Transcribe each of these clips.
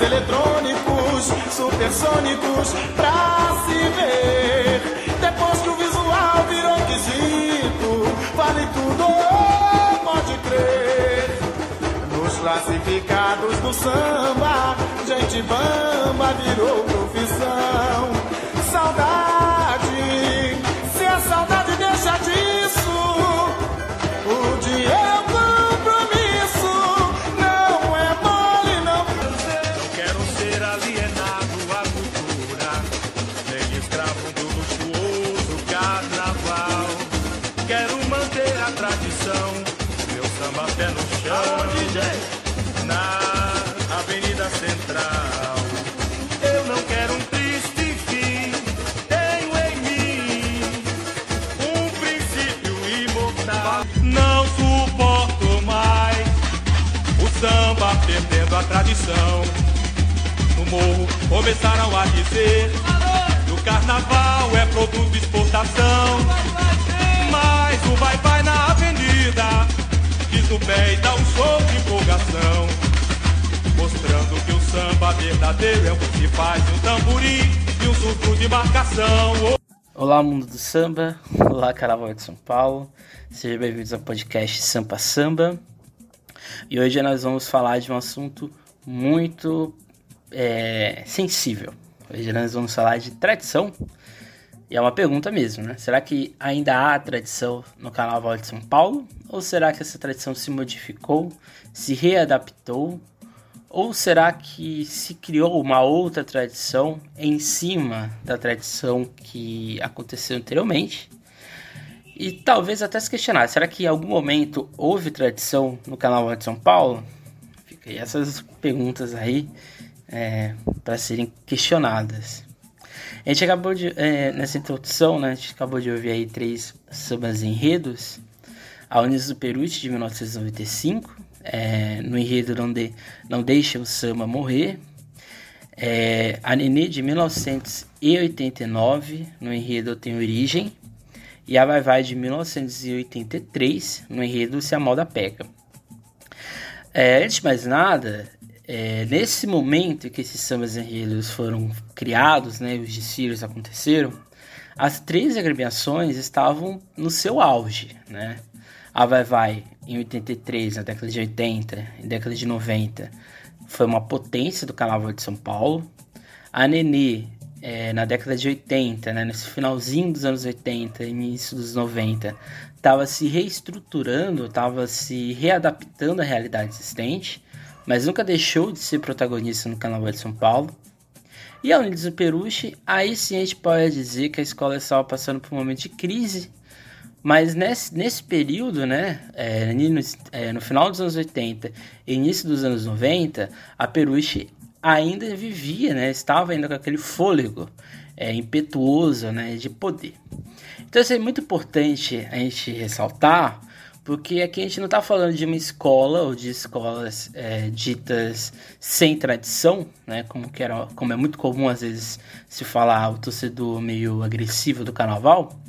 eletrônicos, supersônicos, pra se ver. Depois que o visual virou quesito, vale tudo, pode crer. Nos classificados do samba, gente bamba virou profissão. Saudade, se a saudade começaram a dizer que o carnaval é produto de exportação. Mas o vai-vai na avenida diz no pé e dá um show de empolgação. Mostrando que o samba verdadeiro é o que faz um tamborim e um surto de marcação. Olá, mundo do samba. Olá, Carnaval de São Paulo. Sejam bem-vindos ao podcast Sampa Samba. E hoje nós vamos falar de um assunto muito é, sensível. Hoje nós vamos falar de tradição. E é uma pergunta mesmo, né? Será que ainda há tradição no Carnaval de São Paulo? Ou será que essa tradição se modificou, se readaptou? Ou será que se criou uma outra tradição em cima da tradição que aconteceu anteriormente? E talvez até se questionar, será que em algum momento houve tradição no Carnaval de São Paulo? Fica aí essas perguntas aí é, para serem questionadas. A gente acabou de, é, nessa introdução, né, a gente acabou de ouvir aí três sambas enredos. A Unis do Peruche, de 1995, é, no enredo não, de, não Deixa o Samba Morrer. É, a Nenê, de 1989, no enredo Tem Origem. E a Vai Vai, de 1983, no enredo Se a Moda Pega. É, antes de mais nada, é, nesse momento que esses sambas enredos foram criados, né, os desfiles aconteceram, as três agremiações estavam no seu auge, né? A Vai Vai, em 83, na década de 80, em década de 90, foi uma potência do Carnaval de São Paulo. A Nenê, é, na década de 80, né, nesse finalzinho dos anos 80, início dos 90, estava se reestruturando, estava se readaptando à realidade existente mas nunca deixou de ser protagonista no Carnaval de São Paulo. E a Unidos do Peruche, aí sim a gente pode dizer que a escola estava passando por um momento de crise, mas nesse, nesse período, né, é, no, é, no, final dos anos 80 e início dos anos 90, a Peruche ainda vivia, né, estava ainda com aquele fôlego é, impetuoso né, de poder. Então isso é muito importante a gente ressaltar, porque aqui a gente não está falando de uma escola ou de escolas é, ditas sem tradição, né? Como, que era, como é muito comum às vezes se falar o torcedor meio agressivo do carnaval.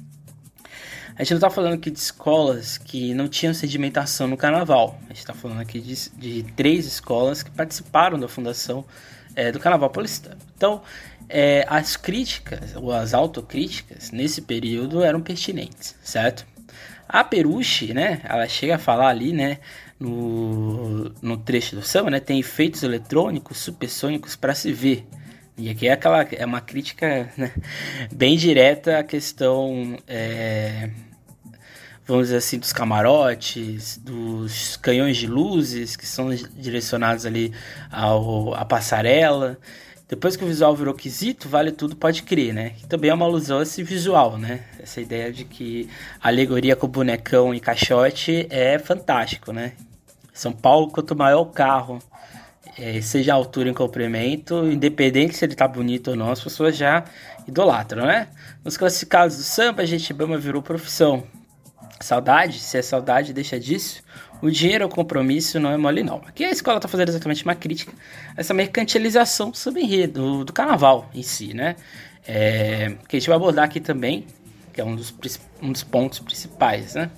A gente não está falando aqui de escolas que não tinham sedimentação no carnaval. A gente está falando aqui de, de, três escolas que participaram da fundação é, do carnaval paulistano. Então, é, as críticas ou as autocríticas nesse período eram pertinentes, certo? A Peruche, né, ela chega a falar ali, né, no, no trecho do samba, né, tem efeitos eletrônicos supersônicos para se ver. E aqui é aquela é uma crítica né, bem direta à questão, é, vamos dizer assim, dos camarotes, dos canhões de luzes que são direcionados ali ao, à passarela. Depois que o visual virou quesito, vale tudo, pode crer, né? Também é uma alusão a esse visual, né? Essa ideia de que a alegoria com bonecão e caixote é fantástico, né? São Paulo, quanto maior o carro, é, seja a altura em comprimento, independente se ele tá bonito ou não, as pessoas já idolatram, né? Nos classificados do samba, a gente bama virou profissão. Saudade, se é saudade, deixa disso. O dinheiro é o compromisso, não é mole não. Aqui a escola está fazendo exatamente uma crítica a essa mercantilização do sub-enredo, do, do carnaval em si, né? É, que a gente vai abordar aqui também, que é um dos, um dos pontos principais, né?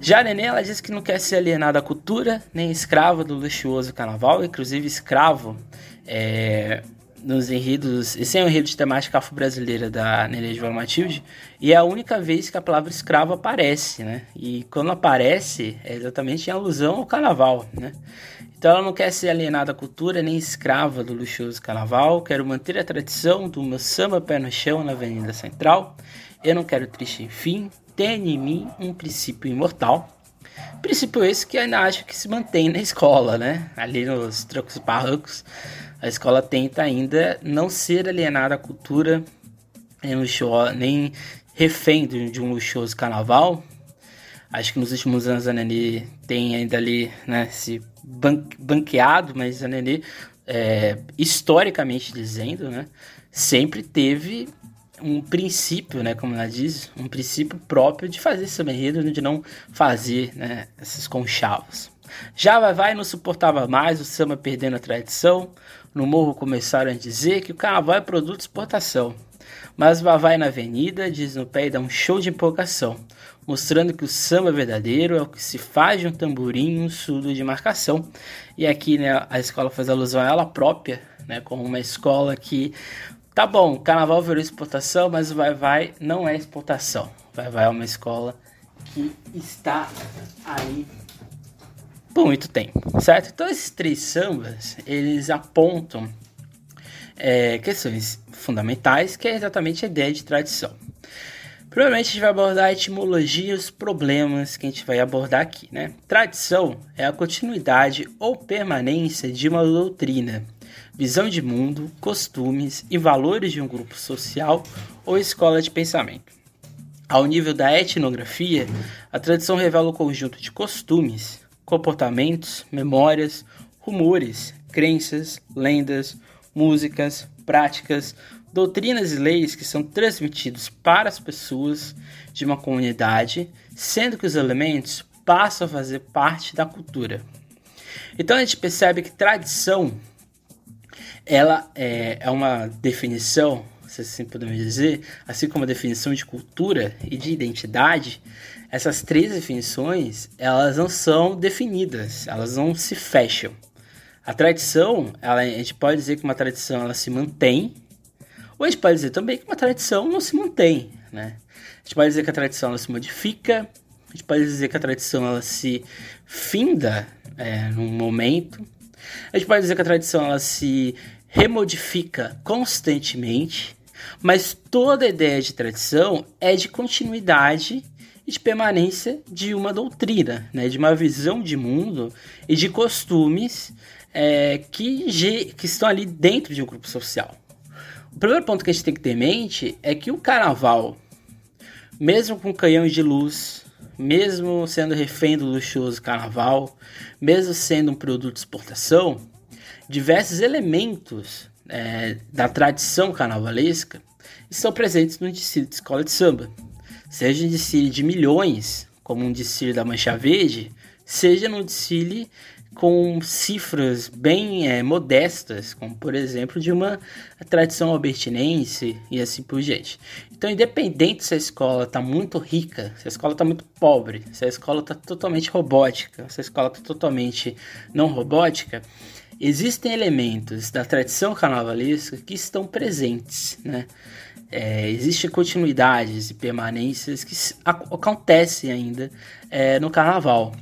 Já a Nenê, ela diz que não quer ser alienada à cultura, nem escrava do luxuoso carnaval, inclusive escravo é, nos enredos. Esse é um enredo de temática afro-brasileira da Nenê de Matilde, e é a única vez que a palavra escravo aparece, né? E quando aparece, é exatamente em alusão ao carnaval, né? Então ela não quer ser alienada à cultura, nem escrava do luxuoso carnaval. Quero manter a tradição do meu samba pé no chão na Avenida Central. Eu não quero triste enfim, tem em mim um princípio imortal. Princípio esse que ainda acho que se mantém na escola, né? Ali nos trocos barrancos, a escola tenta ainda não ser alienada à cultura, nem, luxuoso, nem refém de um luxuoso carnaval. Acho que nos últimos anos a Nenê tem ainda ali, né, se banqueado, mas a Nenê, é, historicamente dizendo, né, sempre teve um princípio, né, como ela diz, um princípio próprio de fazer samba enredo, de não fazer né, esses conchavos. Já vai vai não suportava mais o samba perdendo a tradição. No morro começaram a dizer que o carnaval é produto de exportação. Mas Vavai na avenida diz no pé e dá um show de empolgação, mostrando que o samba verdadeiro é o que se faz de um tamborim um surdo de marcação. E aqui né, a escola faz alusão a ela própria, né, como uma escola que Tá bom, carnaval virou exportação, mas o Vai Vai não é exportação. Vai Vai é uma escola que está aí por muito tempo, certo? Então esses três sambas, eles apontam é, questões fundamentais, que é exatamente a ideia de tradição. Primeiramente a gente vai abordar a etimologia e os problemas que a gente vai abordar aqui, né? Tradição é a continuidade ou permanência de uma doutrina, visão de mundo, costumes e valores de um grupo social ou escola de pensamento. Ao nível da etnografia, a tradição revela o conjunto de costumes, comportamentos, memórias, rumores, crenças, lendas, músicas, práticas, doutrinas e leis que são transmitidos para as pessoas de uma comunidade, sendo que os elementos passam a fazer parte da cultura. Então a gente percebe que tradição ela é, é uma definição, se assim podemos dizer, assim como a definição de cultura e de identidade, essas três definições, elas não são definidas, elas não se fecham. A tradição, ela, a gente pode dizer que uma tradição ela se mantém, ou a gente pode dizer também que uma tradição não se mantém, né? A gente pode dizer que a tradição ela se modifica, a gente pode dizer que a tradição ela se finda é, num momento, a gente pode dizer que a tradição ela se remodifica constantemente, mas toda ideia de tradição é de continuidade e de permanência de uma doutrina, né, de uma visão de mundo e de costumes é, que, que estão ali dentro de um grupo social. O primeiro ponto que a gente tem que ter em mente é que o carnaval, mesmo com canhões de luz, mesmo sendo refém do luxuoso carnaval, mesmo sendo um produto de exportação, diversos elementos é, da tradição carnavalesca estão presentes no desfile de escola de samba. Seja um desfile de milhões, como um desfile da Mancha Verde, seja no desfile com cifras bem é, modestas, como por exemplo de uma tradição albertinense e assim por diante. Então, independente se a escola está muito rica, se a escola está muito pobre, se a escola está totalmente robótica, se a escola está totalmente não robótica, existem elementos da tradição carnavalesca que estão presentes, né? É, existem continuidades e permanências que acontecem ainda é, no carnaval.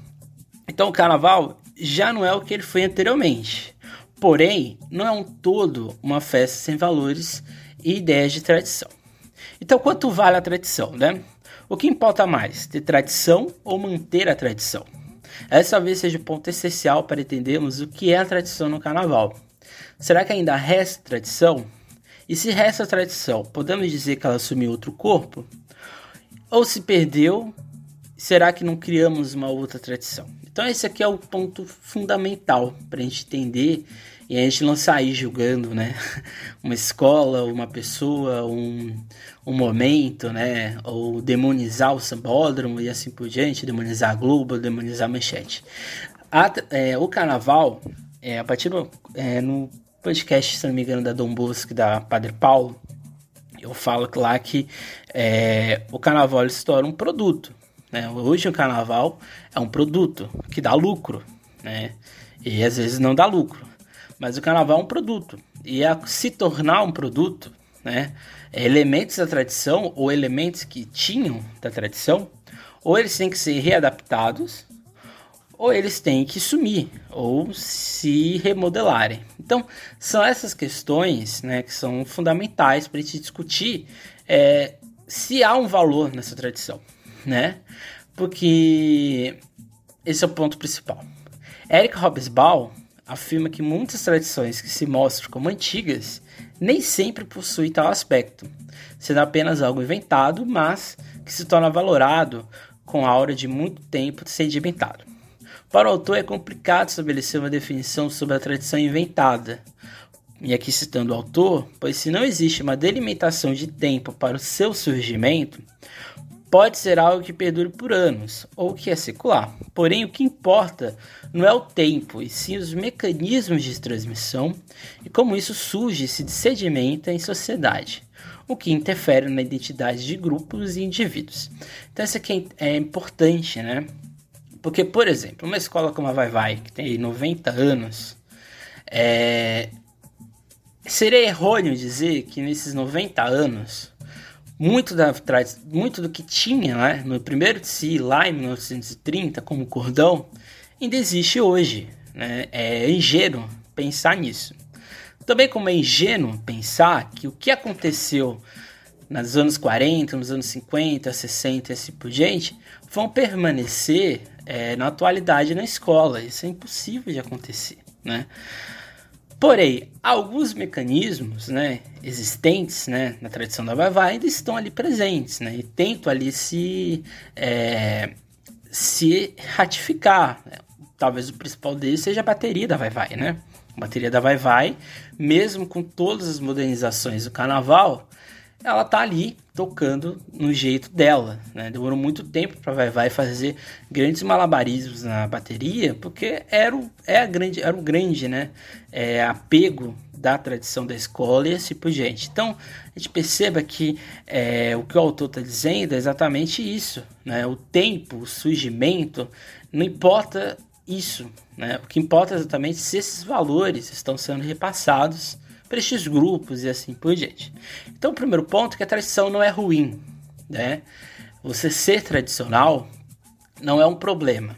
Então o carnaval já não é o que ele foi anteriormente. Porém, não é um todo uma festa sem valores e ideias de tradição. Então, quanto vale a tradição, né? O que importa mais, ter tradição ou manter a tradição? Essa talvez seja o ponto essencial para entendermos o que é a tradição no carnaval. Será que ainda resta tradição? E se resta tradição, podemos dizer que ela assumiu outro corpo? Ou se perdeu, será que não criamos uma outra tradição? Então esse aqui é o ponto fundamental para a gente entender e a gente não sair julgando, né? Uma escola, uma pessoa, um, um momento, né? Ou demonizar o sambódromo e assim por diante, demonizar a Globo, demonizar a Manchete. A, é, o carnaval, é, a partir do, é, no podcast, se não me engano, da Dom Bosco da Padre Paulo, eu falo lá que é, o carnaval torna um produto. Né? Hoje o carnaval é um produto que dá lucro, né? E às vezes não dá lucro. Mas o carnaval é um produto. E a se tornar um produto, né? Elementos da tradição ou elementos que tinham da tradição, ou eles têm que ser readaptados, ou eles têm que sumir ou se remodelarem. Então, são essas questões né, que são fundamentais para a gente discutir é, se há um valor nessa tradição, né? Porque esse é o ponto principal. Eric Hobsbawm afirma que muitas tradições que se mostram como antigas nem sempre possuem tal aspecto, sendo apenas algo inventado, mas que se torna valorado com a aura de muito tempo sedimentado. Para o autor é complicado estabelecer uma definição sobre a tradição inventada. E aqui citando o autor, pois se não existe uma delimitação de tempo para o seu surgimento, pode ser algo que perdure por anos, ou que é secular. Porém, o que importa não é o tempo, e sim os mecanismos de transmissão e como isso surge e se sedimenta em sociedade, o que interfere na identidade de grupos e indivíduos. Então, isso aqui é importante, né? Porque, por exemplo, uma escola como a Vai Vai, que tem 90 anos, é... seria errôneo dizer que nesses 90 anos, muito, da, muito do que tinha né, no primeiro si, lá em 1930, como cordão, ainda existe hoje. Né? É ingênuo pensar nisso. Também como é ingênuo pensar que o que aconteceu nos anos 40, nos anos 50, 60 e assim por diante, vão permanecer é, na atualidade na escola. Isso é impossível de acontecer, né? Porém, alguns mecanismos né, existentes né, na tradição da Vai ainda estão ali presentes, né, e tento ali se, é, se ratificar. Né? Talvez o principal deles seja a bateria da Vai Vai, né? A bateria da Vai Vai, mesmo com todas as modernizações do carnaval, ela tá ali tocando no jeito dela, né? Demorou muito tempo para Vai Vai fazer grandes malabarismos na bateria, porque era o, é a grande, era o grande, né? É, apego da tradição da escola e assim por diante. Então, a gente perceba que é, o que o autor está dizendo é exatamente isso, né? O tempo, o surgimento, não importa isso, né? O que importa é exatamente se esses valores estão sendo repassados para estes grupos e assim por diante. Então, o primeiro ponto é que a tradição não é ruim, né? Você ser tradicional não é um problema.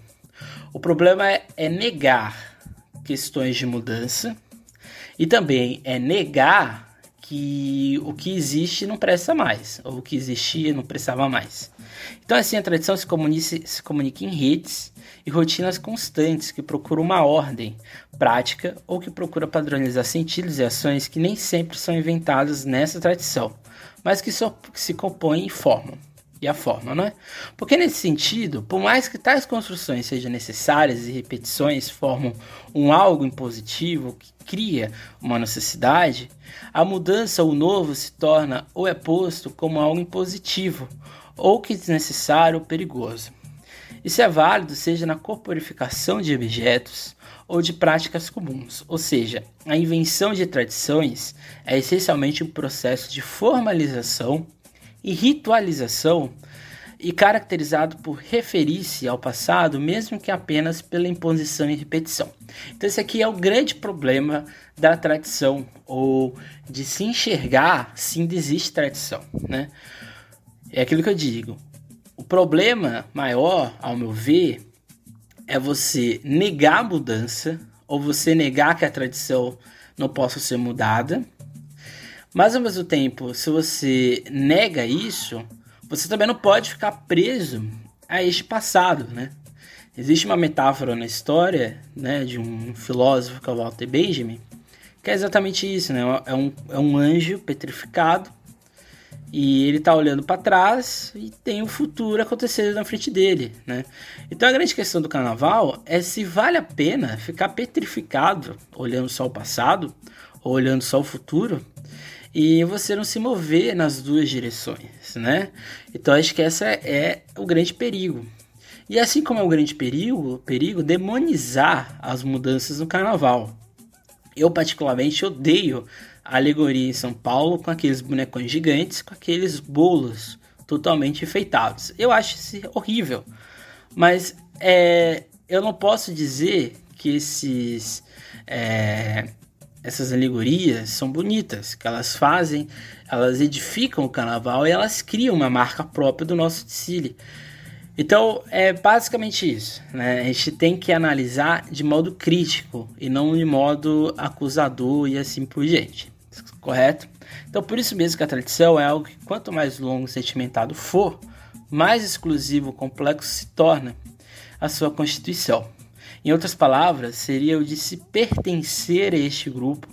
O problema é, é negar questões de mudança e também é negar que o que existe não presta mais, ou o que existia não prestava mais. Então, assim, a tradição se comunica, se comunica em redes e rotinas constantes que procuram uma ordem prática ou que procura padronizar sentidos e ações que nem sempre são inventadas nessa tradição, mas que, só, se compõem e formam. E a forma, não é? Porque nesse sentido, por mais que tais construções sejam necessárias e repetições formam um algo impositivo que cria uma necessidade, a mudança ou o novo se torna ou é posto como algo impositivo, ou que desnecessário ou perigoso. Isso é válido seja na corporificação de objetos ou de práticas comuns, ou seja, a invenção de tradições é essencialmente um processo de formalização e ritualização e caracterizado por referir-se ao passado, mesmo que apenas pela imposição e repetição. Então, esse aqui é o grande problema da tradição, ou de se enxergar se ainda existe tradição. Né? É aquilo que eu digo: o problema maior, ao meu ver, é você negar a mudança ou você negar que a tradição não possa ser mudada. Mas ao mesmo tempo, se você nega isso, você também não pode ficar preso a este passado, né? Existe uma metáfora na história, né, de um filósofo que é o Walter Benjamin, que é exatamente isso, né? É um, é um anjo petrificado e ele tá olhando para trás e tem o futuro acontecendo na frente dele, né? Então a grande questão do carnaval é se vale a pena ficar petrificado olhando só o passado ou olhando só o futuro e você não se mover nas duas direções, né? Então acho que essa é o grande perigo. E assim como é o grande perigo, perigo demonizar as mudanças no carnaval. Eu particularmente odeio a alegoria em São Paulo com aqueles bonecões gigantes, com aqueles bolos totalmente enfeitados. Eu acho isso horrível, mas é, eu não posso dizer que esses é, essas alegorias são bonitas, que elas fazem, elas edificam o carnaval e elas criam uma marca própria do nosso desfile. Então é basicamente isso. Né? A gente tem que analisar de modo crítico e não de modo acusador e assim por diante. Correto? Então por isso mesmo que a tradição é algo que quanto mais longo e sentimentado for, mais exclusivo e complexo se torna a sua constituição. Em outras palavras, seria o de se pertencer a este grupo.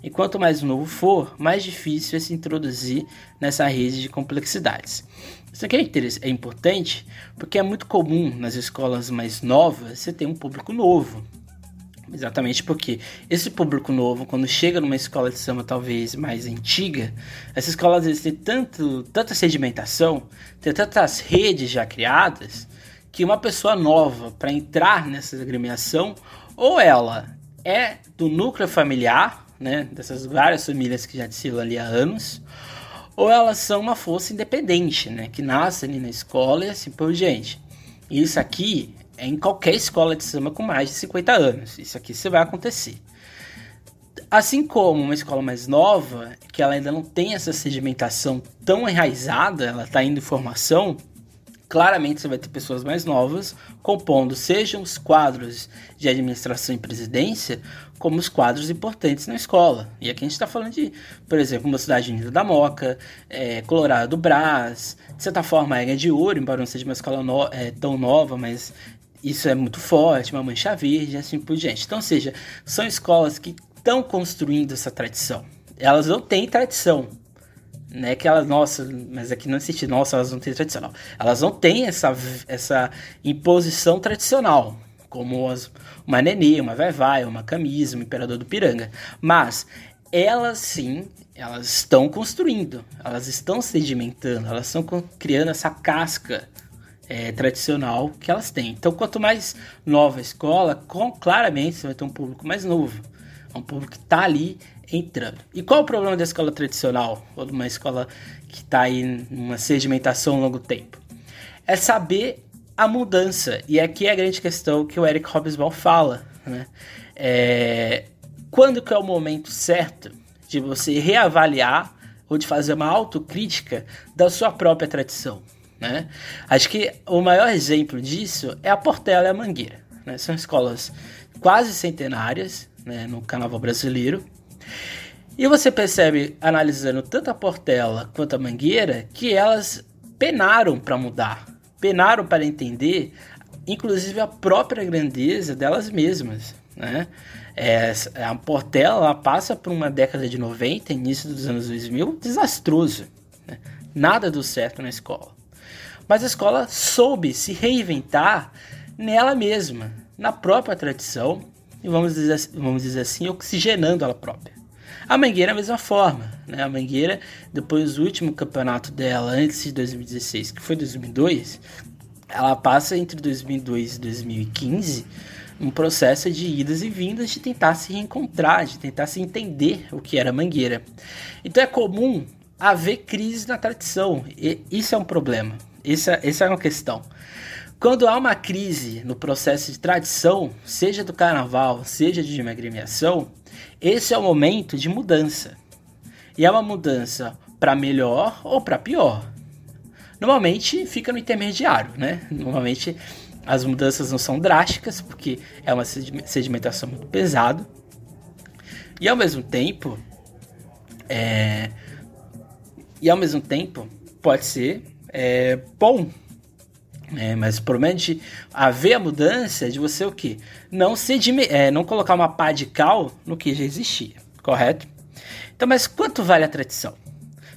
E quanto mais novo for, mais difícil é se introduzir nessa rede de complexidades. Isso aqui é, é importante porque é muito comum nas escolas mais novas você ter um público novo. Exatamente porque esse público novo, quando chega numa escola de samba talvez mais antiga, essa escola às vezes tem tanto, tanta sedimentação, tem tantas redes já criadas, que uma pessoa nova para entrar nessa agremiação, ou ela é do núcleo familiar, né, dessas várias famílias que já desfilam ali há anos, ou elas são uma força independente, né, que nasce ali na escola e assim por diante. Isso aqui é em qualquer escola de samba com mais de 50 anos. Isso aqui você vai acontecer. Assim como uma escola mais nova, que ela ainda não tem essa sedimentação tão enraizada, ela está indo em formação, claramente você vai ter pessoas mais novas compondo sejam os quadros de administração e presidência, como os quadros importantes na escola. E aqui a gente está falando de, por exemplo, uma cidade unida da Moca, é, Colorado do Brás, de certa forma a Ega de Ouro, embora não seja uma escola no, é, tão nova, mas isso é muito forte, uma mancha verde, assim por diante. Então, seja, são escolas que estão construindo essa tradição. Elas não têm tradição, né, que elas, nossa, mas aqui não existe, nossa, elas não têm tradicional. Elas não têm essa, essa imposição tradicional, como as, uma Nenê, uma Vai Vai, uma Camisa, um Imperador do Piranga. Mas elas sim, elas estão construindo, elas estão sedimentando, elas estão criando essa casca é, tradicional que elas têm. Então, quanto mais nova a escola, com, claramente você vai ter um público mais novo. É um público que está ali entrando. E qual o problema da escola tradicional, ou de uma escola que está aí numa sedimentação a longo tempo? É saber a mudança. E aqui é a grande questão que o Eric Hobsbawm fala. Né? É, quando que é o momento certo de você reavaliar ou de fazer uma autocrítica da sua própria tradição? Né? Acho que o maior exemplo disso é a Portela e a Mangueira. Né? São escolas quase centenárias né, no carnaval brasileiro e você percebe, analisando tanto a Portela quanto a Mangueira, que elas penaram para mudar, penaram para entender, inclusive a própria grandeza delas mesmas. Né? É, a Portela passa por uma década de 90, início dos anos 2000, desastroso. Né? Nada deu certo na escola. Mas a escola soube se reinventar nela mesma, na própria tradição, e vamos dizer, vamos dizer assim, oxigenando ela própria. A Mangueira é a mesma forma, né? A Mangueira, depois do último campeonato dela, antes de 2016, que foi 2002, ela passa entre 2002 e 2015 um processo de idas e vindas de tentar se reencontrar, de tentar se entender o que era a Mangueira. Então é comum haver crise na tradição, e isso é um problema, essa, essa é uma questão. Quando há uma crise no processo de tradição, seja do carnaval, seja de uma agremiação, esse é o momento de mudança. E é uma mudança para melhor ou para pior. Normalmente fica no intermediário, né? Normalmente as mudanças não são drásticas, porque é uma sedimentação muito pesada. E ao mesmo tempo, é... e ao mesmo tempo pode ser é, bom é, mas promete haver a mudança de você o que? Não, se, é, não colocar uma pá de cal no que já existia, correto? Então, mas quanto vale a tradição?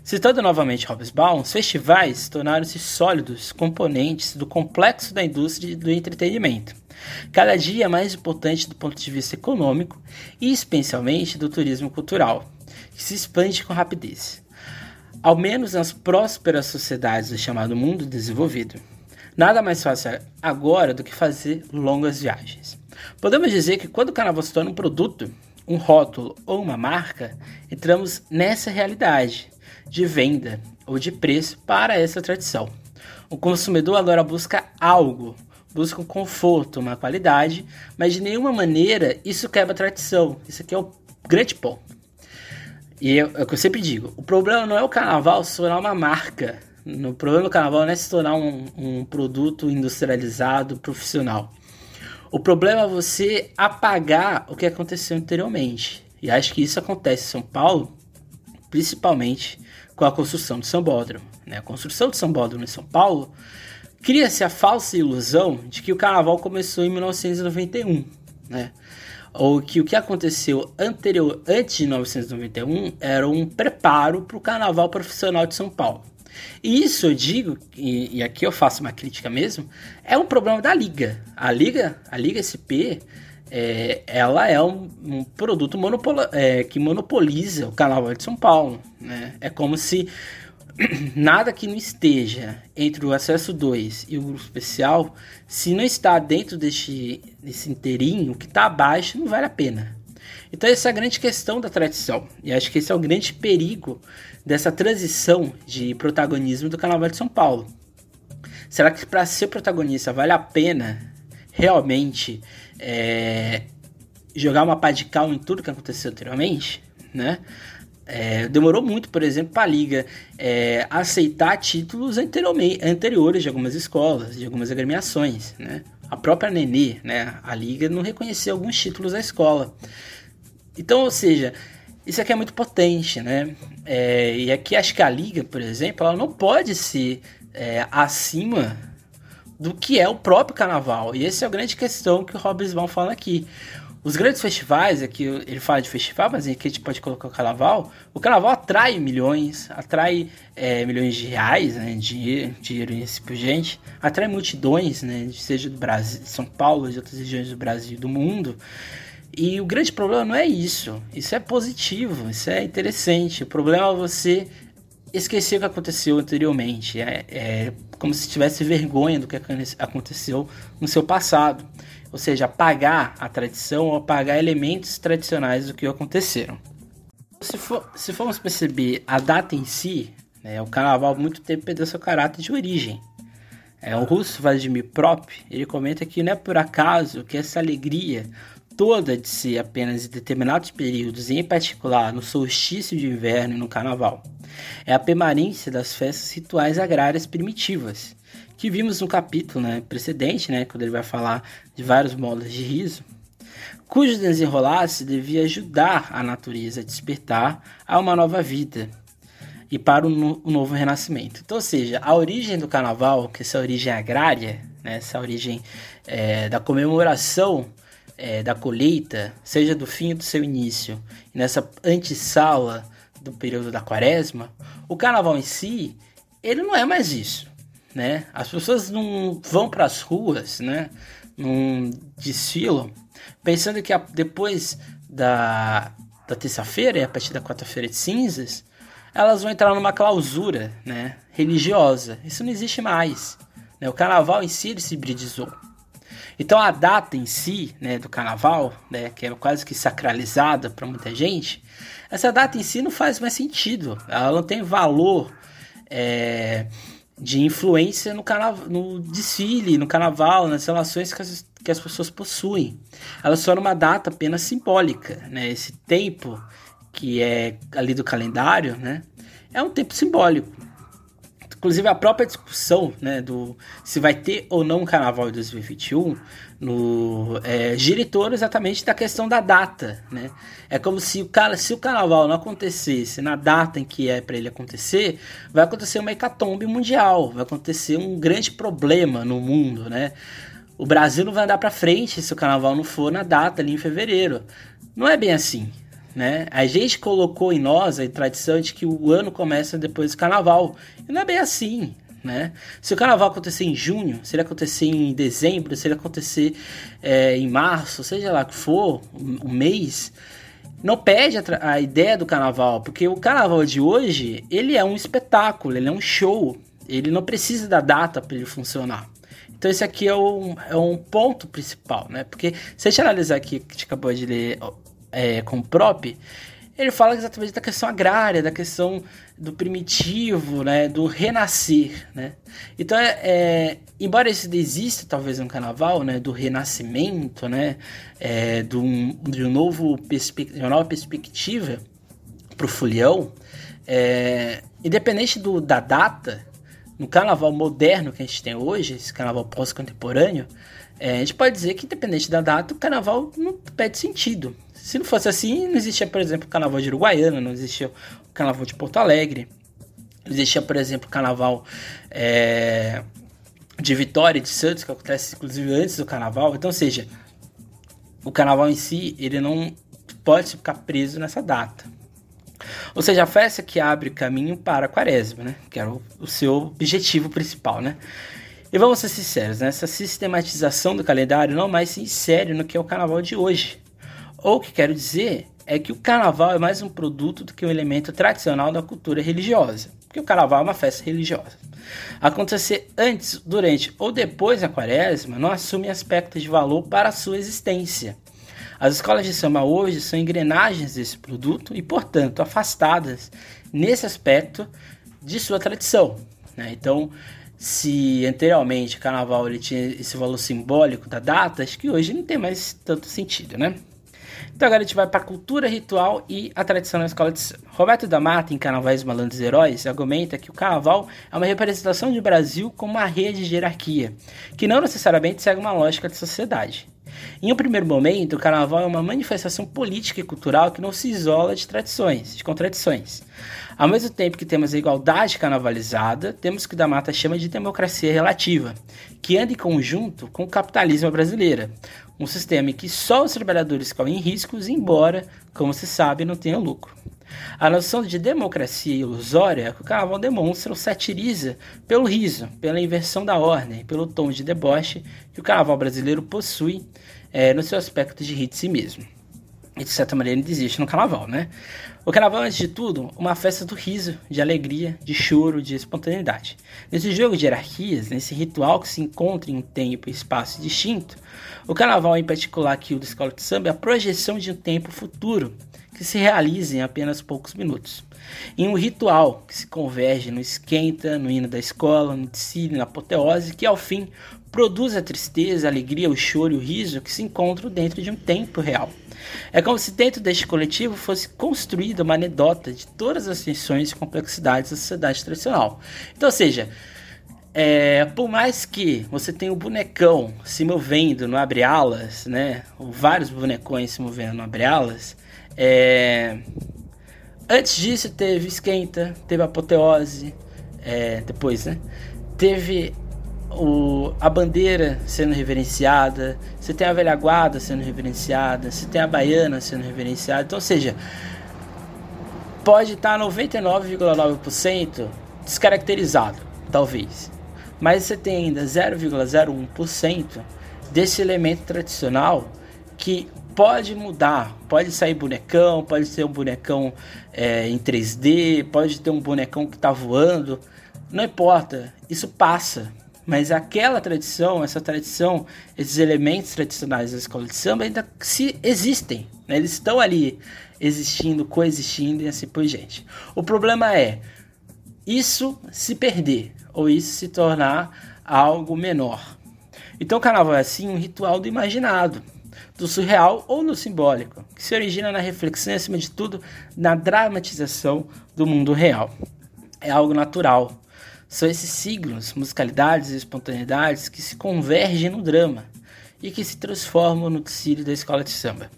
Citando novamente Hobsbawm, os festivais tornaram-se sólidos componentes do complexo da indústria do entretenimento, cada dia mais importante do ponto de vista econômico e especialmente do turismo cultural, que se expande com rapidez, ao menos nas prósperas sociedades do chamado mundo desenvolvido. Nada mais fácil agora do que fazer longas viagens. Podemos dizer que quando o carnaval se torna um produto, um rótulo ou uma marca, entramos nessa realidade de venda ou de preço para essa tradição. O consumidor agora busca algo, busca um conforto, uma qualidade, mas de nenhuma maneira isso quebra a tradição. Isso aqui é o grande ponto. E é, o que eu sempre digo: o problema não é o carnaval se tornar uma marca. O problema do carnaval não é se tornar um, um produto industrializado, profissional. O problema é você apagar o que aconteceu anteriormente. E acho que isso acontece em São Paulo, principalmente com a construção de São Bódromo. Né? A construção de São Bódromo em São Paulo cria-se a falsa ilusão de que o carnaval começou em 1991, né? Ou que o que aconteceu anterior, antes de 1991 era um preparo para o carnaval profissional de São Paulo. E isso eu digo, e, e, aqui eu faço uma crítica mesmo, é um problema da Liga. A Liga, a Liga SP, é, ela é um, um produto monopola, é, que monopoliza o carnaval de São Paulo. Né? É como se nada que não esteja entre o acesso 2 e o grupo especial, se não está dentro deste, desse inteirinho, que está abaixo não vale a pena. Então essa é a grande questão da tradição. E acho que esse é o grande perigo dessa transição de protagonismo do Carnaval de São Paulo. Será que para ser protagonista vale a pena realmente é, jogar uma pá de cal em tudo que aconteceu anteriormente? Né? É, demorou muito, por exemplo, para a Liga é, aceitar títulos anteriores de algumas escolas, de algumas agremiações. Né? A própria Nenê, né, a Liga, não reconheceu alguns títulos da escola. Então, ou seja, isso aqui é muito potente, né? É, e aqui acho que a liga, por exemplo, ela não pode ser é, acima do que é o próprio carnaval. E essa é a grande questão que o Robbins vão fala aqui. Os grandes festivais, aqui ele fala de festival, mas aqui a gente pode colocar o carnaval. O carnaval atrai milhões, atrai é, milhões de reais, né, dinheiro, dinheiro e assim por gente, atrai multidões, né, seja do Brasil, de São Paulo, de outras regiões do Brasil e do mundo. E o grande problema não é isso. Isso é positivo, isso é interessante. O problema é você esquecer o que aconteceu anteriormente. É, é como se tivesse vergonha do que aconteceu no seu passado. Ou seja, apagar a tradição ou apagar elementos tradicionais do que aconteceram. Se, for, se formos perceber a data em si, né, o carnaval muito tempo perdeu seu caráter de origem. É, o russo Vladimir Prop, ele comenta que não é por acaso que essa alegria toda de ser apenas em determinados períodos, em particular no solstício de inverno e no carnaval. É a permanência das festas rituais agrárias primitivas, que vimos no capítulo né, precedente, né, quando ele vai falar de vários modos de riso, cujo desenrolar-se devia ajudar a natureza a despertar a uma nova vida e para o novo renascimento. Então, ou seja, a origem do carnaval, que é essa origem agrária, né, essa origem é, da comemoração é, da colheita, seja do fim ou do seu início, nessa antessala do período da quaresma, o carnaval em si, ele não é mais isso, né? As pessoas não vão para as ruas, né? Não desfilam, pensando que a, depois da, da terça-feira, a partir da quarta-feira de cinzas, elas vão entrar numa clausura, né? Religiosa. Isso não existe mais. Né? O carnaval em si ele se hibridizou. Então a data em si, né, do carnaval, né, que é quase que sacralizada para muita gente, essa data em si não faz mais sentido. Ela não tem valor é, de influência no, carnaval, no desfile, no carnaval, nas relações que as, que as pessoas possuem. Ela só é uma data apenas simbólica, né? Esse tempo que é ali do calendário, né? É um tempo simbólico. Inclusive a própria discussão né, do se vai ter ou não carnaval em 2021 no, é, exatamente da questão da data. Né? É como se o, cara, se o carnaval não acontecesse na data em que é para ele acontecer, vai acontecer uma hecatombe mundial, vai acontecer um grande problema no mundo. Né? O Brasil não vai andar para frente se o carnaval não for na data ali em fevereiro. Não é bem assim. Né? A gente colocou em nós a tradição de que o ano começa depois do carnaval. E não é bem assim. Né? Se o carnaval acontecer em junho, se ele acontecer em dezembro, se ele acontecer é, em março, seja lá que for, o mês, não perde a, a, ideia do carnaval, porque o carnaval de hoje ele é um espetáculo, ele é um show, ele não precisa da data para ele funcionar. Então esse aqui é um, é um ponto principal, né? Porque se a gente analisar aqui que a gente acabou de ler é, com prop, ele fala exatamente da questão agrária, da questão do primitivo, né, do renascer, né. Então, é, é embora isso exista talvez no carnaval, né, do renascimento, né, é, de, um, de, um novo de uma nova perspectiva para o folião, é, independente do, da data, no carnaval moderno que a gente tem hoje, esse carnaval pós-contemporâneo, é, a gente pode dizer que independente da data, o carnaval não perde sentido. Se não fosse assim, não existia, por exemplo, o carnaval de Uruguaiana, não existia o carnaval de Porto Alegre, não existia, por exemplo, o carnaval é, de Vitória de Santos, que acontece inclusive antes do carnaval. Então, seja, o carnaval em si, ele não pode ficar preso nessa data. Ou seja, a festa que abre caminho para a quaresma, né? Que era o, o seu objetivo principal, né? E vamos ser sinceros, né? essa sistematização do calendário não mais se insere no que é o carnaval de hoje. Ou o que quero dizer é que o carnaval é mais um produto do que um elemento tradicional da cultura religiosa. Porque o carnaval é uma festa religiosa. Acontecer antes, durante ou depois da quaresma não assume aspectos de valor para a sua existência. As escolas de samba hoje são engrenagens desse produto e, portanto, afastadas nesse aspecto de sua tradição. Né? Então, se anteriormente o carnaval ele tinha esse valor simbólico da data, acho que hoje não tem mais tanto sentido, né? Então agora a gente vai para a cultura ritual e a tradição na escola de samba. Roberto da Mata, em Carnavais Malandros Heróis, argumenta que o carnaval é uma representação do Brasil como uma rede de hierarquia, que não necessariamente segue uma lógica de sociedade. Em um primeiro momento, o carnaval é uma manifestação política e cultural que não se isola de tradições, de contradições. Ao mesmo tempo que temos a igualdade carnavalizada, temos o que da Mata chama de democracia relativa, que anda em conjunto com o capitalismo brasileiro, um sistema em que só os trabalhadores correm riscos, embora, como se sabe, não tenham lucro. A noção de democracia ilusória que o carnaval demonstra ou satiriza pelo riso, pela inversão da ordem, pelo tom de deboche que o carnaval brasileiro possui é, no seu aspecto de rir de si mesmo. E de certa maneira ele existe no carnaval, né? O carnaval, antes de tudo, uma festa do riso, de alegria, de choro, de espontaneidade. Nesse jogo de hierarquias, nesse ritual que se encontra em um tempo e espaço distinto, o carnaval, em particular aqui o da escola de samba, é a projeção de um tempo futuro que se realiza em apenas poucos minutos. Em um ritual que se converge no esquenta, no hino da escola, no desfile, na apoteose, que ao fim produz a tristeza, a alegria, o choro e o riso que se encontram dentro de um tempo real. É como se dentro deste coletivo fosse construída uma anedota de todas as tensões e complexidades da sociedade tradicional. Então, ou seja, é, por mais que você tenha o bonecão se movendo no abre-alas, né? Ou vários bonecões se movendo no abre-alas, é, antes disso teve esquenta, teve apoteose, é, depois, né? Teve o, a bandeira sendo reverenciada, você tem a velha guarda sendo reverenciada, você tem a baiana sendo reverenciada. Então, ou seja, pode estar 99,9% descaracterizado, talvez. Mas você tem ainda 0,01% desse elemento tradicional que pode mudar. Pode sair bonecão, pode ser um bonecão é, em 3D, pode ter um bonecão que está voando. Não importa, isso passa. Mas aquela tradição, essa tradição, esses elementos tradicionais da escola de samba ainda se existem. Né? Eles estão ali existindo, coexistindo e assim por diante. O problema é isso se perder ou isso se tornar algo menor. Então o carnaval é assim um ritual do imaginado, do surreal ou no simbólico, que se origina na reflexão e acima de tudo na dramatização do mundo real. É algo natural, são esses signos, musicalidades e espontaneidades que se convergem no drama e que se transformam no tecido da escola de samba.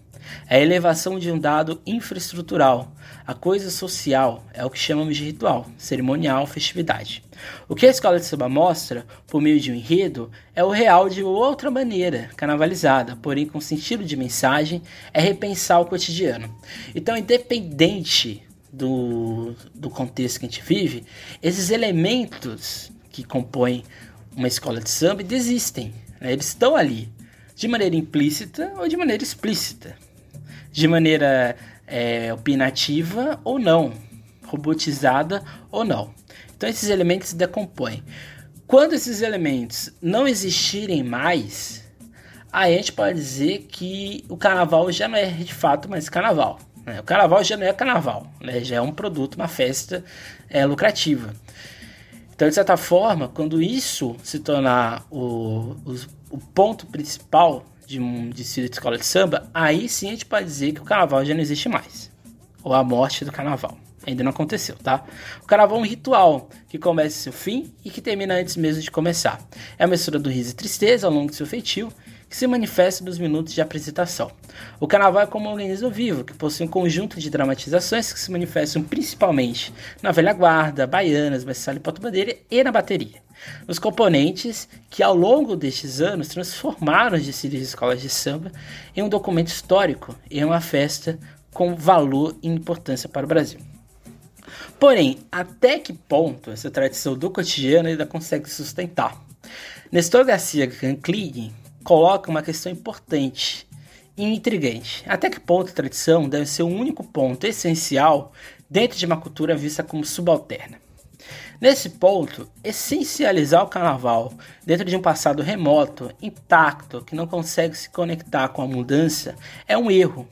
É a elevação de um dado infraestrutural, a coisa social, é o que chamamos de ritual, cerimonial, festividade. O que a escola de samba mostra, por meio de um enredo, é o real de outra maneira, carnavalizada, porém com sentido de mensagem, é repensar o cotidiano. Então, independente do, do contexto que a gente vive, esses elementos que compõem uma escola de samba desistem. Né? Eles estão ali, de maneira implícita ou de maneira explícita, de maneira é, opinativa ou não, robotizada ou não. Então esses elementos se decompõem. Quando esses elementos não existirem mais, aí a gente pode dizer que o carnaval já não é de fato mais carnaval. Né? O carnaval já não é carnaval, né? já é um produto, uma festa é, lucrativa. Então, de certa forma, quando isso se tornar o, o, o ponto principal de um desfile de escola de samba, aí sim a gente pode dizer que o carnaval já não existe mais. Ou a morte do carnaval. Ainda não aconteceu, tá? O carnaval é um ritual que começa seu fim e que termina antes mesmo de começar. É a mistura do riso e tristeza ao longo do seu feitio que se manifesta nos minutos de apresentação. O carnaval é como um organismo vivo, que possui um conjunto de dramatizações que se manifestam principalmente na velha guarda, baianas, mestral e porta-bandeira e na bateria. Os componentes que ao longo destes anos transformaram os desfiles de escolas de samba em um documento histórico e uma festa com valor e importância para o Brasil. Porém, até que ponto essa tradição do cotidiano ainda consegue sustentar? Nestor Garcia Canclini coloca uma questão importante e intrigante. Até que ponto a tradição deve ser o único ponto essencial dentro de uma cultura vista como subalterna? Nesse ponto, essencializar o carnaval dentro de um passado remoto, intacto, que não consegue se conectar com a mudança, é um erro,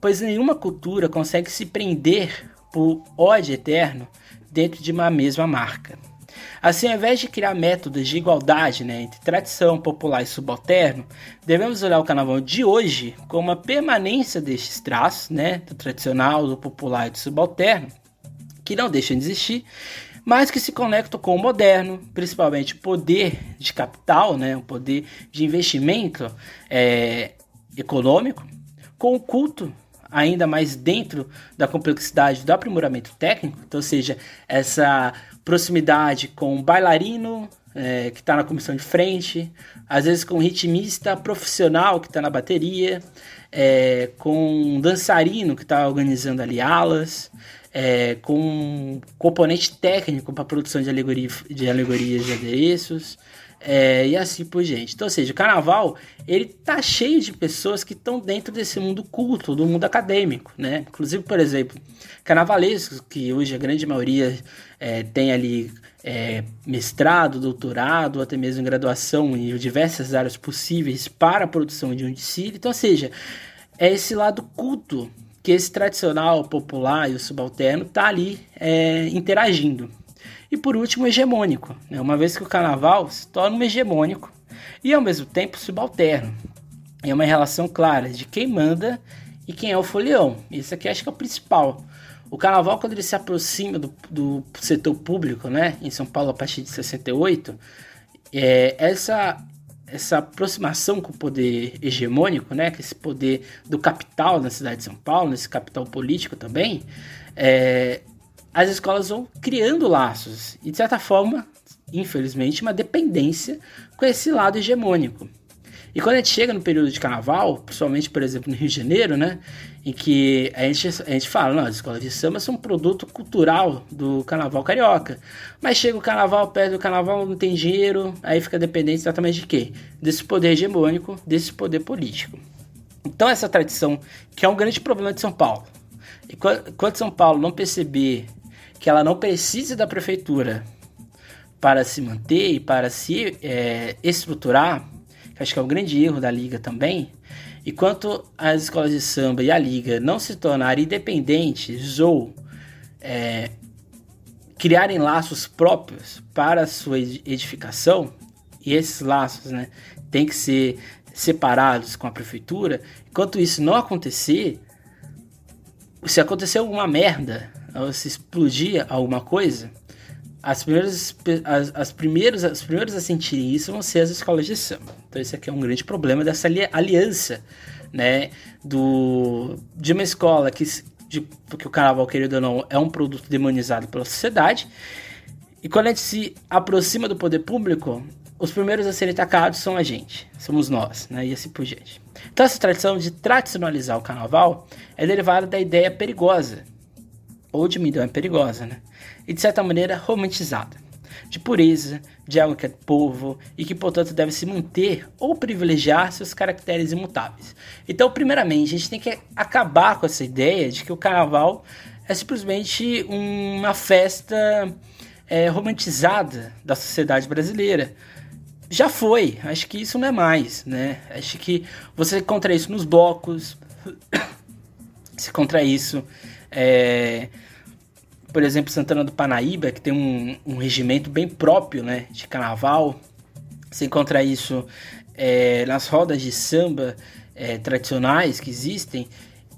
pois nenhuma cultura consegue se prender por ódio eterno dentro de uma mesma marca. Assim, ao invés de criar métodos de igualdade né, entre tradição popular e subalterno, devemos olhar o carnaval de hoje como uma permanência destes traços, né, do tradicional, do popular e do subalterno, que não deixam de existir, mas que se conectam com o moderno, principalmente o poder de capital, né, o poder de investimento é, econômico, com o culto ainda mais dentro da complexidade do aprimoramento técnico, então, ou seja, essa proximidade com um bailarino é, que está na comissão de frente, às vezes com um ritmista profissional que está na bateria, é, com um dançarino que está organizando ali alas, é, com um componente técnico para produção de, alegoria, de alegorias de adereços, é, e assim por diante. Então, ou seja, o carnaval ele tá cheio de pessoas que estão dentro desse mundo culto, do mundo acadêmico, né? Inclusive, por exemplo, carnavalescos que hoje a grande maioria é, tem ali é, mestrado, doutorado, ou até mesmo graduação em diversas áreas possíveis para a produção de um desfile. Então, ou seja, é esse lado culto que esse tradicional popular e o subalterno tá ali é, interagindo. E por último, hegemônico, né? uma vez que o carnaval se torna um hegemônico e ao mesmo tempo subalterno. É uma relação clara de quem manda e quem é o folião. Isso aqui acho que é o principal. O carnaval, quando ele se aproxima do, do setor público, né, em São Paulo a partir de 68, é, essa, essa aproximação com o poder hegemônico, né, que esse poder do capital na cidade de São Paulo, nesse capital político também, é, as escolas vão criando laços e, de certa forma, infelizmente, uma dependência com esse lado hegemônico. E quando a gente chega no período de carnaval, principalmente, por exemplo, no Rio de Janeiro, né, em que a gente, a gente fala, não, as escolas de samba são um produto cultural do carnaval carioca. Mas chega o carnaval, perto do carnaval, não tem dinheiro, aí fica dependente exatamente de quê? Desse poder hegemônico, desse poder político. Então, essa tradição, que é um grande problema de São Paulo. E quando São Paulo não perceber que ela não precise da prefeitura para se manter e para se é, estruturar, que acho que é um grande erro da liga também. E quanto as escolas de samba e a liga não se tornarem independentes ou é, criarem laços próprios para a sua edificação, e esses laços né, têm que ser separados com a prefeitura, enquanto isso não acontecer, se acontecer alguma merda se explodir alguma coisa, as primeiras, as, as, primeiras, as primeiras a sentirem isso vão ser as escolas de samba. Então esse aqui é um grande problema dessa aliança, né, do, de uma escola que, de, porque o carnaval, querido ou não, é um produto demonizado pela sociedade, e quando a gente se aproxima do poder público, os primeiros a serem atacados são a gente, somos nós, né, e assim por diante. Então essa tradição de tradicionalizar o carnaval é derivada da ideia perigosa ou de milhão é perigosa, né? E de certa maneira romantizada, de pureza, de algo que é povo e que portanto deve se manter ou privilegiar seus caracteres imutáveis. Então, primeiramente, a gente tem que acabar com essa ideia de que o carnaval é simplesmente uma festa é, romantizada da sociedade brasileira. Já foi, acho que isso não é mais, né? Acho que você encontra isso nos blocos, Se contra isso, é, por exemplo, Santana do Panaíba, que tem um, um regimento bem próprio né, de carnaval. Se encontra isso é, nas rodas de samba é, tradicionais que existem.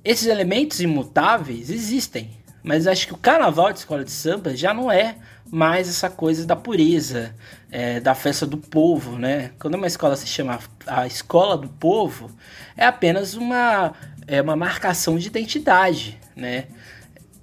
Esses elementos imutáveis existem, mas acho que o carnaval de escola de samba já não é mais essa coisa da pureza, é, da festa do povo, né? Quando uma escola se chama a escola do povo, é apenas uma, é uma marcação de identidade, né?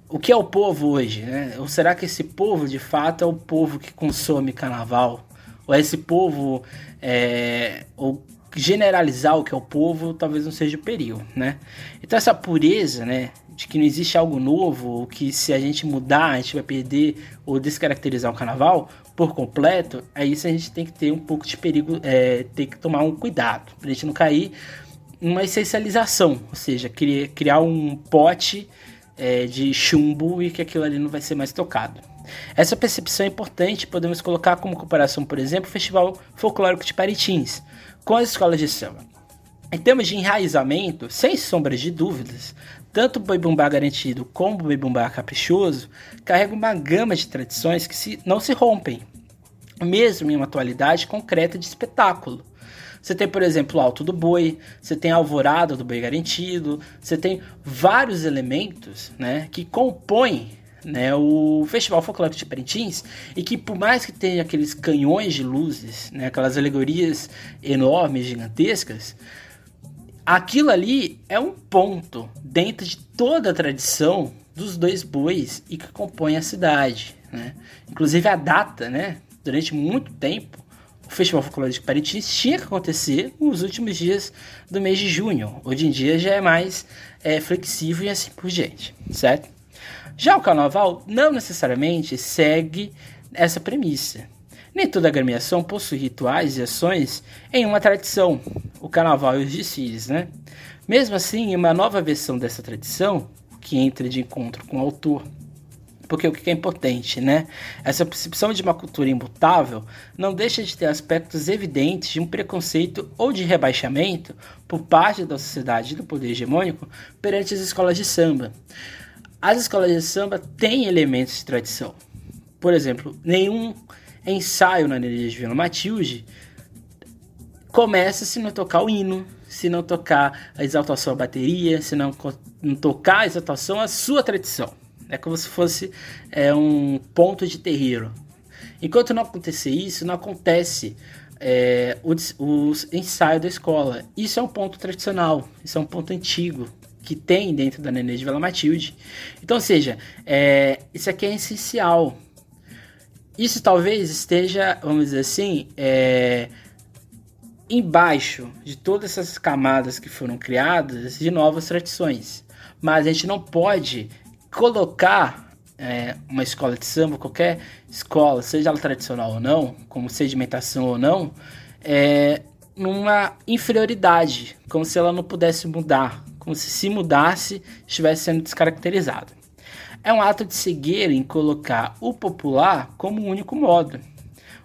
O que é o povo hoje, né? Ou será que esse povo de fato é o povo que consome carnaval? Ou é esse povo, é, ou generalizar o que é o povo, talvez não seja o perigo, né? Então essa pureza, né? de que não existe algo novo, ou que se a gente mudar, a gente vai perder ou descaracterizar o carnaval por completo, aí isso a gente tem que ter um pouco de perigo, é, tem que tomar um cuidado, pra gente não cair numa essencialização, ou seja, criar um pote é, de chumbo e que aquilo ali não vai ser mais tocado. Essa percepção é importante, podemos colocar como comparação, por exemplo, o Festival Folclórico de Paritins, com as escolas de samba. Em termos de enraizamento, sem sombras de dúvidas, tanto o boi bumbá garantido como o boi bumbá caprichoso carregam uma gama de tradições que se, não se rompem, mesmo em uma atualidade concreta de espetáculo. Você tem, por exemplo, o Alto do Boi, você tem a Alvorada do Boi Garantido, você tem vários elementos né, que compõem né, o Festival Folclórico de Parintins e que por mais que tenha aqueles canhões de luzes, né, aquelas alegorias enormes, gigantescas, Aquilo ali é um ponto dentro de toda a tradição dos dois bois e que compõem a cidade, né? Inclusive a data, né? Durante muito tempo, o Festival Folclórico de Parintins tinha que acontecer nos últimos dias do mês de junho. Hoje em dia já é mais é, flexível e assim por diante, certo? Já o Carnaval não necessariamente segue essa premissa. Nem toda agremiação possui rituais e ações em uma tradição, o carnaval e os desfiles, né? Mesmo assim, uma nova versão dessa tradição, que entra de encontro com o autor, porque o que é importante, né? Essa percepção de uma cultura imutável não deixa de ter aspectos evidentes de um preconceito ou de rebaixamento por parte da sociedade do poder hegemônico perante as escolas de samba. As escolas de samba têm elementos de tradição. Por exemplo, nenhum ensaio na energia de Vila Matilde, começa se não tocar o hino, se não tocar a exaltação à bateria, se não, não tocar a exaltação à sua tradição. É como se fosse é, um ponto de terreiro. Enquanto não acontecer isso, não acontece é, o, o ensaio da escola. Isso é um ponto tradicional, isso é um ponto antigo que tem dentro da Nenê de Vila Matilde. Então, ou seja, é, isso aqui é essencial isso talvez esteja, vamos dizer assim, é, embaixo de todas essas camadas que foram criadas de novas tradições. Mas a gente não pode colocar é, uma escola de samba, qualquer escola, seja ela tradicional ou não, como sedimentação ou não, é, numa inferioridade, como se ela não pudesse mudar, como se se mudasse estivesse sendo descaracterizada é um ato de cegueira em colocar o popular como o único modo.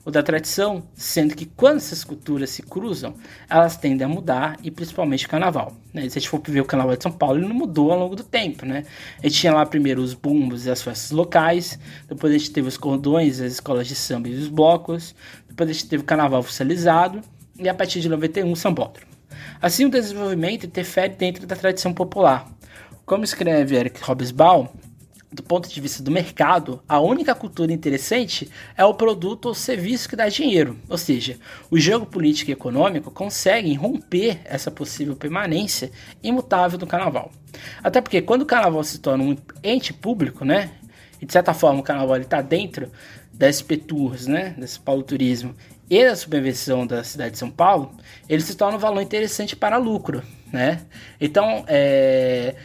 O da tradição, sendo que quando essas culturas se cruzam, elas tendem a mudar, e principalmente o carnaval. Né? Se a gente for ver o carnaval de São Paulo, ele não mudou ao longo do tempo. Né? A gente tinha lá primeiro os bumbos e as festas locais, depois a gente teve os cordões, as escolas de samba e os blocos, depois a gente teve o carnaval oficializado, e a partir de 91 o sambódromo. Assim, o desenvolvimento interfere dentro da tradição popular. Como escreve Eric Hobsbawm, do ponto de vista do mercado, a única cultura interessante é o produto ou serviço que dá dinheiro. Ou seja, o jogo político e econômico conseguem romper essa possível permanência imutável do carnaval. Até porque quando o carnaval se torna um ente público, né? E de certa forma o carnaval está dentro da SP Tours, né? Desse Paulo Turismo e da subvenção da cidade de São Paulo, ele se torna um valor interessante para lucro, né? Então, é...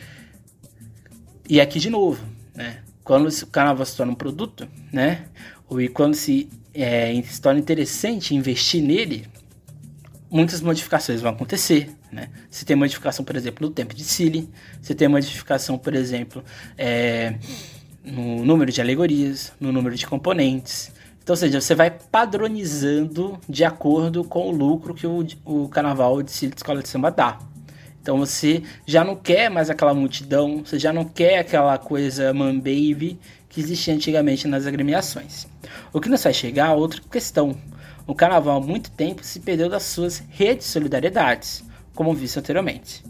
E aqui de novo, né? Quando o carnaval se torna um produto, né? E quando se, é, se torna interessante investir nele, muitas modificações vão acontecer. Né? Você tem modificação, por exemplo, no tempo de Cile, você tem modificação, por exemplo, é, no número de alegorias, no número de componentes. Então, ou seja, você vai padronizando de acordo com o lucro que o, o carnaval de Cile de Escola de Samba dá. Então você já não quer mais aquela multidão, você já não quer aquela coisa man baby que existia antigamente nas agremiações. O que nos faz chegar a outra questão. O carnaval há muito tempo se perdeu das suas redes de solidariedades, como visto anteriormente.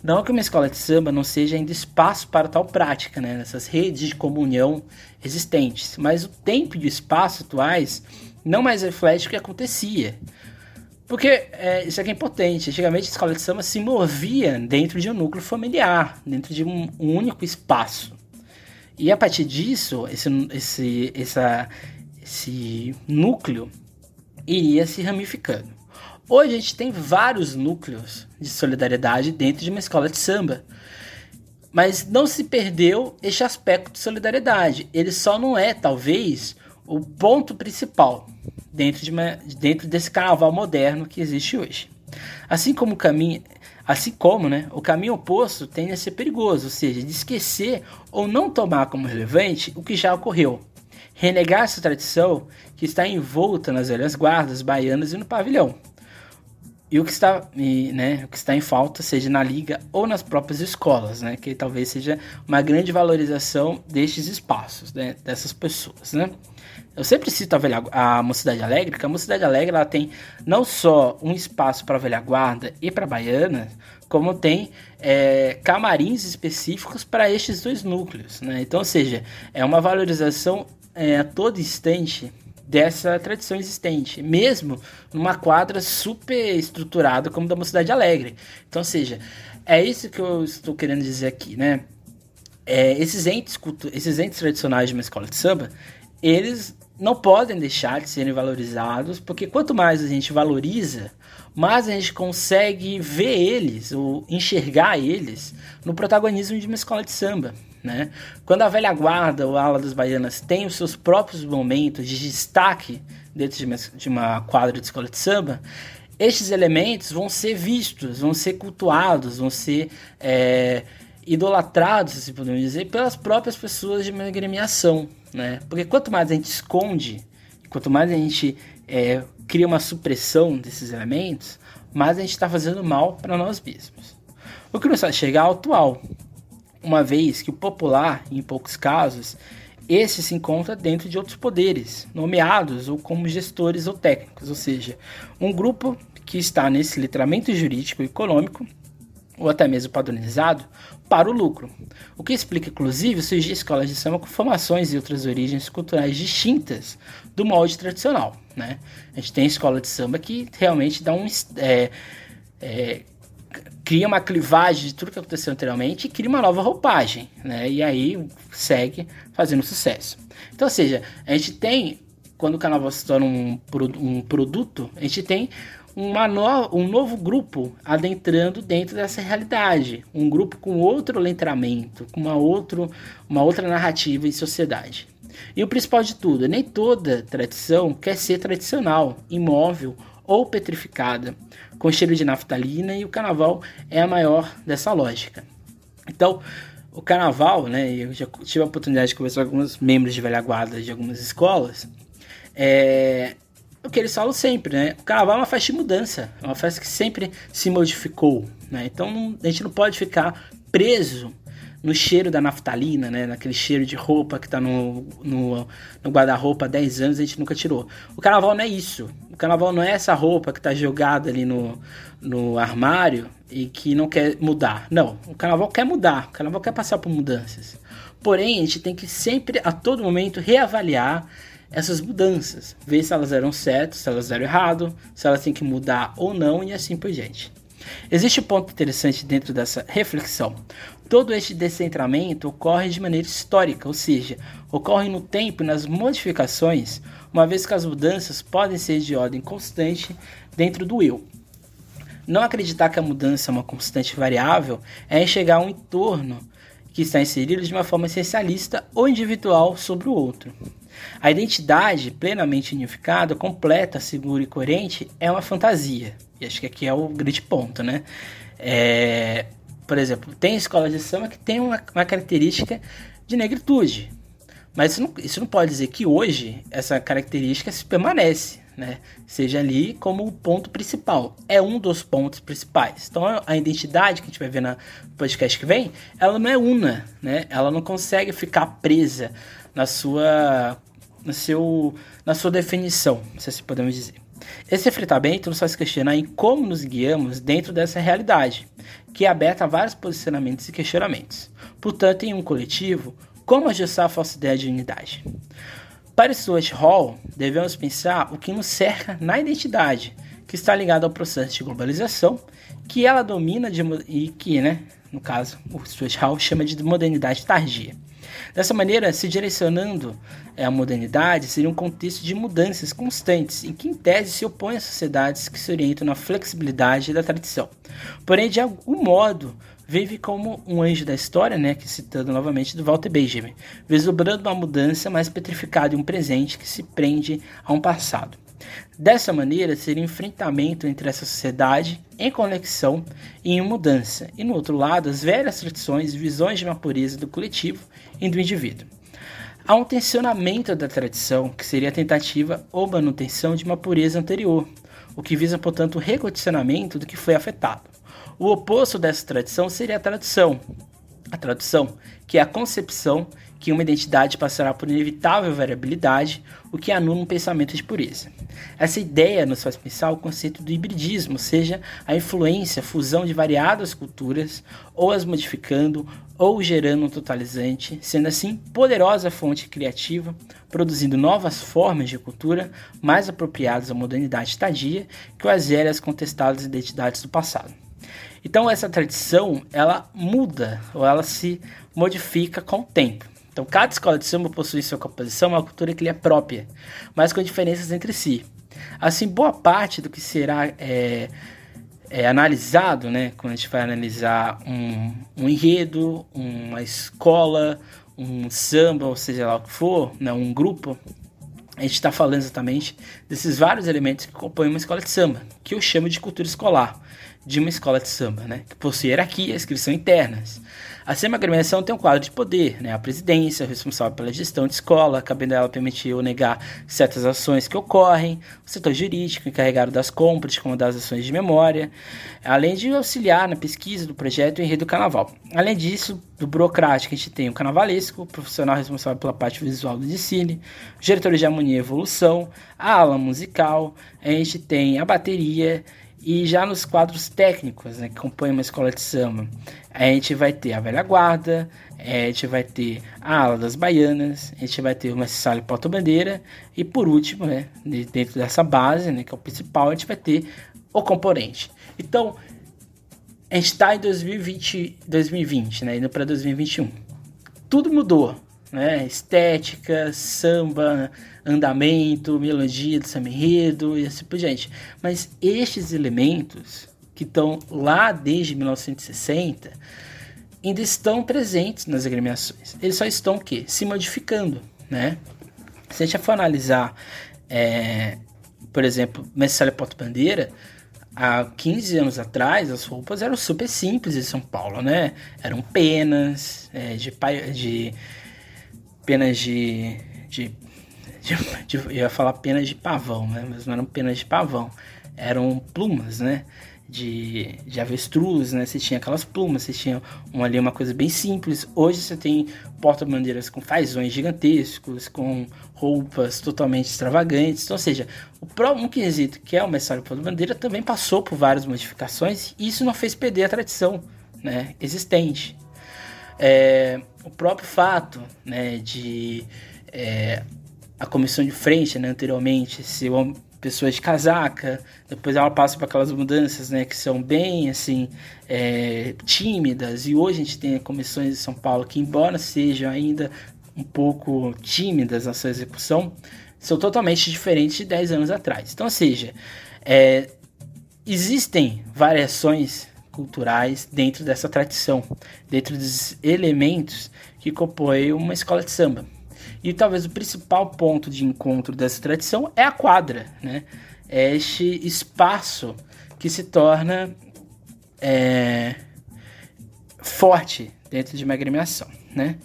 Não que uma escola de samba não seja ainda espaço para tal prática, né, nessas redes de comunhão existentes, mas o tempo e o espaço atuais não mais reflete o que acontecia. Porque é, isso aqui é importante. Antigamente a escola de samba se movia dentro de um núcleo familiar, dentro de um, um único espaço. E a partir disso, esse, esse, essa, esse núcleo iria se ramificando. Hoje a gente tem vários núcleos de solidariedade dentro de uma escola de samba. Mas não se perdeu este aspecto de solidariedade. Ele só não é, talvez, o ponto principal dentro, de uma, dentro desse carnaval moderno que existe hoje. Assim como o caminho, assim como né, o caminho oposto tende a ser perigoso, ou seja, de esquecer ou não tomar como relevante o que já ocorreu. Renegar essa tradição que está envolta nas velhas guardas baianas e no pavilhão. E o que está, e, né, o que está em falta, seja na liga ou nas próprias escolas, né, que talvez seja uma grande valorização destes espaços, né, dessas pessoas, né. Eu sempre cito a, velha, a Mocidade Alegre, que a Mocidade Alegre ela tem não só um espaço para velha guarda e para baiana, como tem é, camarins específicos para estes dois núcleos, né. Então, ou seja, é uma valorização é, a todo instante dessa tradição existente, mesmo numa quadra super estruturada como da Mocidade Alegre. Então, ou seja, é isso que eu estou querendo dizer aqui, né? É, esses, entes esses entes tradicionais de uma escola de samba, eles não podem deixar de serem valorizados, porque quanto mais a gente valoriza, mais a gente consegue ver eles, ou enxergar eles, no protagonismo de uma escola de samba. Né? Quando a velha guarda ou a ala das baianas tem os seus próprios momentos de destaque dentro de uma, de uma quadra de escola de samba, estes elementos vão ser vistos, vão ser cultuados, vão ser é, idolatrados, se podemos dizer, pelas próprias pessoas de uma agremiação. Né? Porque quanto mais a gente esconde, quanto mais a gente é, cria uma supressão desses elementos, mais a gente está fazendo mal para nós mesmos. O que nos faz chegar ao atual, uma vez que o popular, em poucos casos, esse se encontra dentro de outros poderes, nomeados ou como gestores ou técnicos, ou seja, um grupo que está nesse letramento jurídico e econômico, ou até mesmo padronizado, para o lucro. O que explica, inclusive, surgir escolas de samba com formações e outras origens culturais distintas do molde tradicional. Né? A gente tem escola de samba que realmente dá um. É, é, cria uma clivagem de tudo que aconteceu anteriormente e cria uma nova roupagem, né? E aí segue fazendo sucesso. Então, ou seja, a gente tem, quando o carnaval se torna um, um produto, a gente tem uma no, um novo grupo adentrando dentro dessa realidade. Um grupo com outro letramento, com uma, outro, uma outra narrativa e sociedade. E o principal de tudo, nem toda tradição quer ser tradicional, imóvel ou petrificada, com cheiro de naftalina, e o carnaval é a maior dessa lógica. Então, o carnaval, né, eu já tive a oportunidade de conversar com alguns membros de velha guarda de algumas escolas, é o que eles falam sempre, né? O carnaval é uma festa de mudança, é uma festa que sempre se modificou, né? Então a gente não pode ficar preso no cheiro da naftalina, né? Naquele cheiro de roupa que tá no, no, no guarda-roupa há 10 anos e a gente nunca tirou. O carnaval não é isso. O carnaval não é essa roupa que tá jogada ali no, no armário e que não quer mudar. Não, o carnaval quer mudar. O carnaval quer passar por mudanças. Porém, a gente tem que sempre, a todo momento, reavaliar essas mudanças, ver se elas eram certas, se elas eram errado, se elas têm que mudar ou não e assim por diante. Existe um ponto interessante dentro dessa reflexão. Todo este descentramento ocorre de maneira histórica, ou seja, ocorre no tempo e nas modificações, uma vez que as mudanças podem ser de ordem constante dentro do eu. Não acreditar que a mudança é uma constante variável é enxergar um entorno que está inserido de uma forma essencialista ou individual sobre o outro. A identidade plenamente unificada, completa, segura e coerente é uma fantasia. E acho que aqui é o grande ponto, né? É, por exemplo, tem escolas de samba que tem uma, uma característica de negritude. Mas isso não, isso não, pode dizer que hoje essa característica se permanece. né, seja ali como o ponto principal. É um dos pontos principais. Então a identidade que a gente vai ver no podcast que vem, ela não é una, né? Ela não consegue ficar presa na sua, no seu, na sua definição, se assim podemos dizer. Esse refletamento nos faz questionar em como nos guiamos dentro dessa realidade, que é aberta a vários posicionamentos e questionamentos. Portanto, em um coletivo, como ajustar a falsa ideia de unidade? Para Stuart Hall, devemos pensar o que nos cerca na identidade, que está ligado ao processo de globalização, que ela domina de, e que, né, no caso, o Stuart Hall chama de modernidade tardia. Dessa maneira, se direcionando à modernidade, seria um contexto de mudanças constantes, em que, em tese, se opõe às sociedades que se orientam na flexibilidade da tradição. Porém, de algum modo, vive como um anjo da história, né, que citando novamente do Walter Benjamin, vislumbrando uma mudança mais petrificada em um presente que se prende a um passado. Dessa maneira, seria enfrentamento entre essa sociedade em conexão e em mudança, e no outro lado, as velhas tradições e visões de uma pureza do coletivo e do indivíduo. Há um tensionamento da tradição, que seria a tentativa ou manutenção de uma pureza anterior, o que visa, portanto, o recondicionamento do que foi afetado. O oposto dessa tradição seria a tradução. A tradução, que é a concepção que uma identidade passará por inevitável variabilidade, o que anula um pensamento de pureza. Essa ideia nos faz pensar o conceito do hibridismo, seja, a influência, fusão de variadas culturas, ou as modificando, ou gerando um totalizante, sendo assim poderosa fonte criativa, produzindo novas formas de cultura mais apropriadas à modernidade tardia que as velhas contestadas identidades do passado. Então essa tradição, ela muda ou ela se modifica com o tempo. Então cada escola de samba possui sua composição, uma cultura que lhe é própria, mas com diferenças entre si. Assim, boa parte do que será é, é, analisado, né, quando a gente vai analisar um, um enredo, uma escola, um samba, ou seja lá o que for, né, um grupo, a gente está falando exatamente desses vários elementos que compõem uma escola de samba, que eu chamo de cultura escolar de uma escola de samba, né, que possui hierarquias que são internas. Assim, uma agremiação tem um quadro de poder, né, a presidência, responsável pela gestão de escola, cabendo ela permitir ou negar certas ações que ocorrem, o setor jurídico, encarregado das compras, como das ações de memória, além de auxiliar na pesquisa do projeto e enredo do carnaval. Além disso, do burocrático, a gente tem o carnavalesco, o profissional responsável pela parte visual do o diretor de harmonia e evolução, a ala musical, a gente tem a bateria, e já nos quadros técnicos né, que compõem uma escola de samba, a gente vai ter a velha guarda, a gente vai ter a ala das baianas, a gente vai ter o mestre porta-bandeira e por último, né, dentro dessa base, né, que é o principal, a gente vai ter o componente. Então, a gente está em 2020, 2020, né, indo para 2021. Tudo mudou, né? Estética, samba, andamento, melodia do samba enredo e assim por diante. Mas estes elementos que estão lá desde 1960 ainda estão presentes nas agremiações. Eles só estão o quê? Se modificando, né? Se a gente for analisar, é, por exemplo, Mestre Porto Bandeira, há 15 anos atrás, as roupas eram super simples em São Paulo, né? Eram penas, é, de, de penas de, de, de, de, Eu ia falar penas de pavão, né? Mas não eram penas de pavão. Eram plumas, né? De, de avestruz, né? Você tinha aquelas plumas, você tinha uma, ali uma coisa bem simples. Hoje você tem porta-bandeiras com fazões gigantescos, com roupas totalmente extravagantes. Então, ou seja, o próprio um quesito que é o mestre porta-bandeira também passou por várias modificações e isso não fez perder a tradição né, existente. É, o próprio fato né, de é, a comissão de frente né, anteriormente ser uma pessoa de casaca, depois ela passa por aquelas mudanças né, que são bem assim é, tímidas, e hoje a gente tem comissões de São Paulo que, embora sejam ainda um pouco tímidas na sua execução, são totalmente diferentes de 10 anos atrás. Então, ou seja, é, existem variações culturais dentro dessa tradição, dentro dos elementos que compõem uma escola de samba. E talvez o principal ponto de encontro dessa tradição é a quadra, né? É este espaço que se torna é, forte dentro de uma agremiação, né?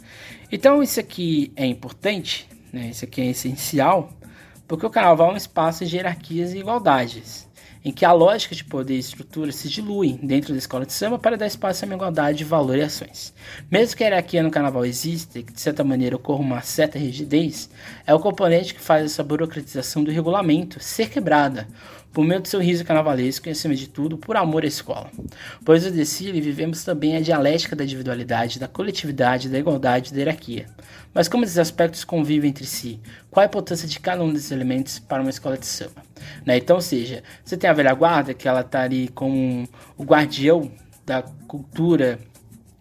Então isso aqui é importante, né? Isso aqui é essencial Porque o carnaval é um espaço de hierarquias e igualdades, em que a lógica de poder e estrutura se diluem dentro da escola de samba para dar espaço a uma igualdade de valor e ações. Mesmo que a hierarquia no carnaval exista e que de certa maneira ocorra uma certa rigidez, é o componente que faz essa burocratização do regulamento ser quebrada, por meio do seu riso carnavalesco e, acima de tudo, por amor à escola. Pois no desfile vivemos também a dialética da individualidade, da coletividade, da igualdade e da hierarquia. Mas como esses aspectos convivem entre si? Qual a importância de cada um desses elementos para uma escola de samba? Né? Então, seja, você tem a velha guarda, que ela está ali como o guardião da cultura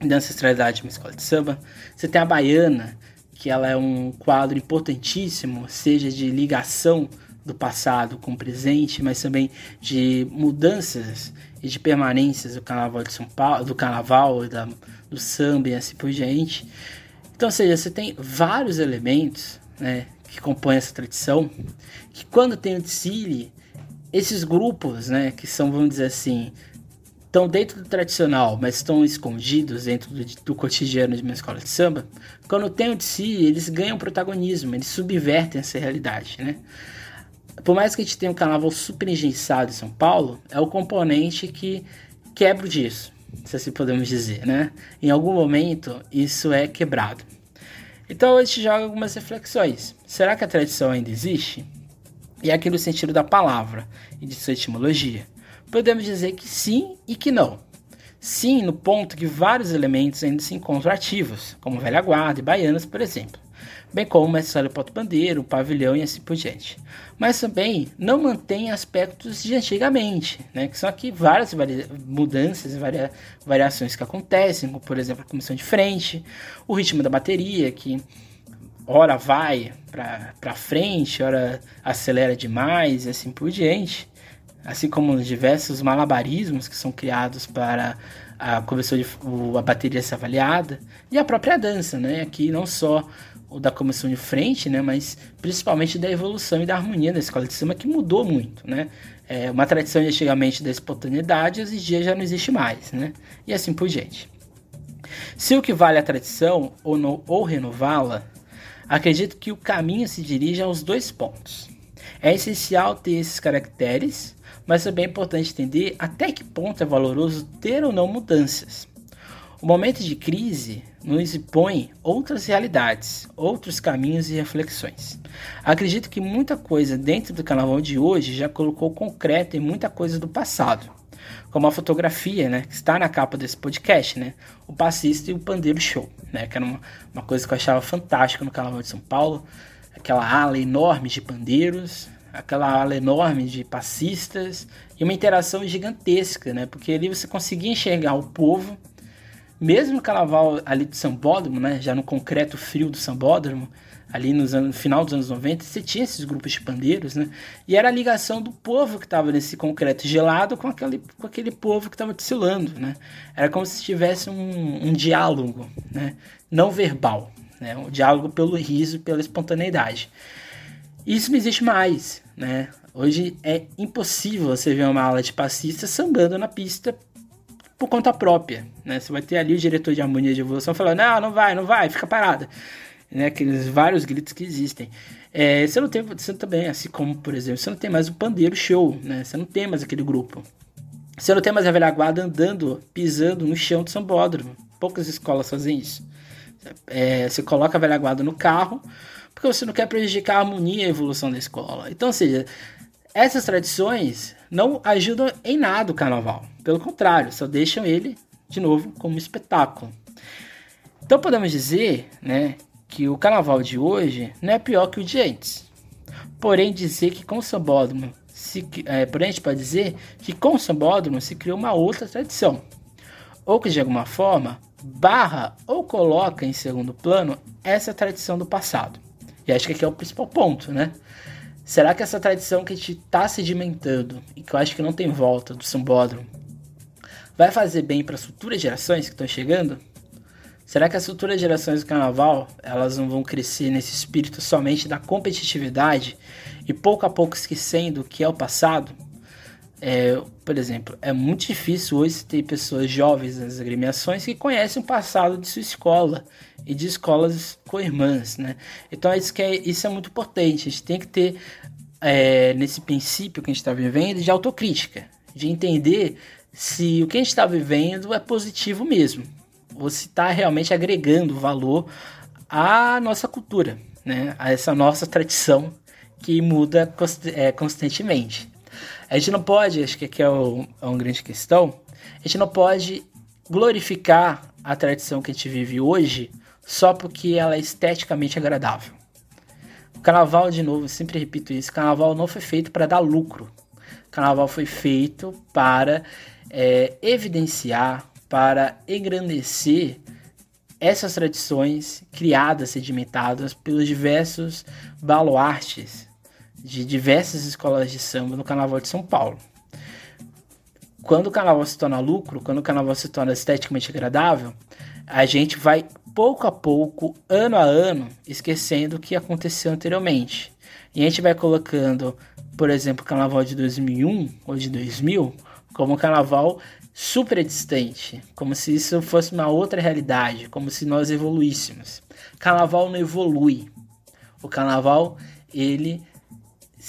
da ancestralidade de uma escola de samba. Você tem a baiana, que ela é um quadro importantíssimo, seja de ligação do passado com o presente, mas também de mudanças e de permanências do carnaval de São Paulo, do carnaval, da, do samba e assim por diante. Então, seja, você tem vários elementos né, que compõem essa tradição, que quando tem o desfile, esses grupos, né, que são, vamos dizer assim, estão dentro do tradicional, mas estão escondidos dentro do, do, cotidiano de uma escola de samba, quando tem o desfile, eles ganham protagonismo, eles subvertem essa realidade, né? Por mais que a gente tenha um carnaval super engessado em São Paulo, é o componente que quebra disso se assim podemos dizer, né? Em algum momento isso é quebrado. Então a gente joga algumas reflexões. Será que a tradição ainda existe? E aqui no sentido da palavra e de sua etimologia. Podemos dizer que sim e que não. Sim, no ponto que vários elementos ainda se encontram ativos, como velha guarda e baianas, por exemplo bem como o mestre Poto Bandeiro, o pavilhão e assim por diante. Mas também não mantém aspectos de antigamente, né, que são aqui várias mudanças e varia variações que acontecem, como por exemplo a comissão de frente, o ritmo da bateria, que hora vai para frente, hora acelera demais e assim por diante. Assim como os diversos malabarismos que são criados para a comissão de a bateria ser avaliada e a própria dança, né? Aqui não só ou da comissão de frente, né, mas principalmente da evolução e da harmonia da escola de samba que mudou muito, né? É uma tradição de antigamente da espontaneidade, hoje em dia já não existe mais, né? E assim por diante. Se o que vale a tradição ou, ou renová-la, acredito que o caminho se dirige aos dois pontos. É essencial ter esses caracteres, mas também é importante entender até que ponto é valoroso ter ou não mudanças. O momento de crise nos impõe outras realidades, outros caminhos e reflexões. Acredito que muita coisa dentro do carnaval de hoje já colocou concreto em muita coisa do passado, como a fotografia, né, que está na capa desse podcast, né, o passista e o pandeiro show, né, que era uma, uma coisa que eu achava fantástica no carnaval de São Paulo, aquela ala enorme de pandeiros, aquela ala enorme de passistas e uma interação gigantesca, né, porque ali você conseguia enxergar o povo mesmo no carnaval ali do Sambódromo, né, já no concreto frio do Sambódromo, ali nos anos, no final dos anos 90, você tinha esses grupos de pandeiros, né? E era a ligação do povo que estava nesse concreto gelado com aquele, com aquele povo que estava desfilando, né? Era como se tivesse um, um diálogo, né? Não verbal, né? Um diálogo pelo riso pela espontaneidade. Isso não existe mais, né? Hoje é impossível você ver uma aula de passistas sambando na pista por conta própria, né? Você vai ter ali o diretor de harmonia de evolução falando, não, não vai, não vai, fica parada. Né? Aqueles vários gritos que existem. É, você não tem, você também, assim como, por exemplo, você não tem mais o pandeiro show, né? Você não tem mais aquele grupo. Você não tem mais a velha guarda andando, pisando no chão do sambódromo. Poucas escolas fazem isso. É, você coloca a velha guarda no carro, porque você não quer prejudicar a harmonia e a evolução da escola. Então, ou seja, essas tradições não ajudam em nada o carnaval. Pelo contrário, só deixam ele, de novo, como espetáculo. Então podemos dizer né, que o carnaval de hoje não é pior que o de antes. Porém, dizer que com o sambódromo se, é, porém, a gente pode dizer que com o sambódromo se criou uma outra tradição, ou que de alguma forma barra ou coloca em segundo plano essa tradição do passado. E acho que aqui é o principal ponto, né? Será que essa tradição que está sedimentando e que eu acho que não tem volta do sambódromo vai fazer bem para as futuras gerações que estão chegando? Será que as futuras gerações do carnaval elas não vão crescer nesse espírito somente da competitividade e pouco a pouco esquecendo o que é o passado? É, por exemplo, é muito difícil hoje ter pessoas jovens nas agremiações que conhecem o passado de sua escola e de escolas co-irmãs, né? Então isso, que é, isso é muito importante. A gente tem que ter é, nesse princípio que a gente está vivendo de autocrítica, de entender se o que a gente está vivendo é positivo mesmo, ou se está realmente agregando valor à nossa cultura, né? A essa nossa tradição que muda const é, constantemente. A gente não pode, acho que aqui é, o, é uma grande questão, a gente não pode glorificar a tradição que a gente vive hoje só porque ela é esteticamente agradável. O carnaval, de novo, sempre repito isso, carnaval não foi feito para dar lucro. O carnaval foi feito para é, evidenciar, para engrandecer essas tradições criadas, sedimentadas pelos diversos baluartes de diversas escolas de samba no Carnaval de São Paulo. Quando o carnaval se torna lucro, quando o carnaval se torna esteticamente agradável, a gente vai pouco a pouco, ano a ano, esquecendo o que aconteceu anteriormente. E a gente vai colocando, por exemplo, o carnaval de 2001 ou de 2000 como um carnaval super distante, como se isso fosse uma outra realidade, como se nós evoluíssemos. Carnaval não evolui. O carnaval ele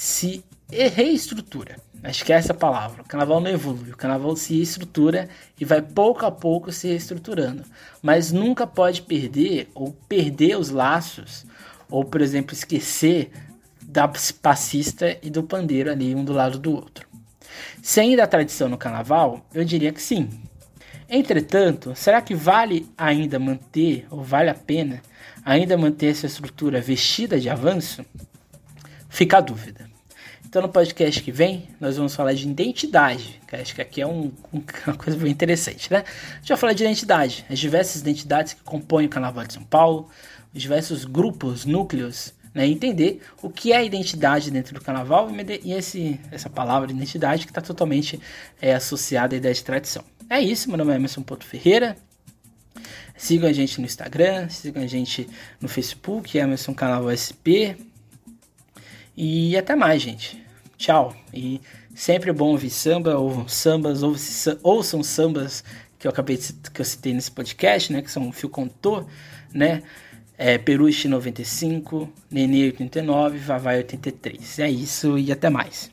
se reestrutura. Acho que é essa a palavra. O carnaval não evolui, o carnaval se estrutura e vai pouco a pouco se reestruturando. Mas nunca pode perder ou perder os laços, ou, por exemplo, esquecer da passista e do pandeiro ali um do lado do outro. Sem da tradição no carnaval, eu diria que sim. Entretanto, será que vale ainda manter, ou vale a pena ainda manter essa estrutura vestida de avanço? Fica a dúvida. Então, no podcast que vem, nós vamos falar de identidade, que acho que aqui é um, uma coisa bem interessante, né? A gente vai falar de identidade, as diversas identidades que compõem o Carnaval de São Paulo, os diversos grupos, núcleos, né? Entender o que é identidade dentro do Carnaval e esse, essa palavra identidade que está totalmente é, associada à ideia de tradição. É isso, meu nome é Emerson Porto Ferreira. Sigam a gente no Instagram, sigam a gente no Facebook, Emerson Canal SP, e até mais, gente. Tchau. E sempre bom ouvir samba, ou sambas, ou ouçam sambas que eu acabei de, que eu citei nesse podcast, né? Que são Fio Contor, né? É, Peruche 95, Nenê 89, Vavai 83. É isso e até mais.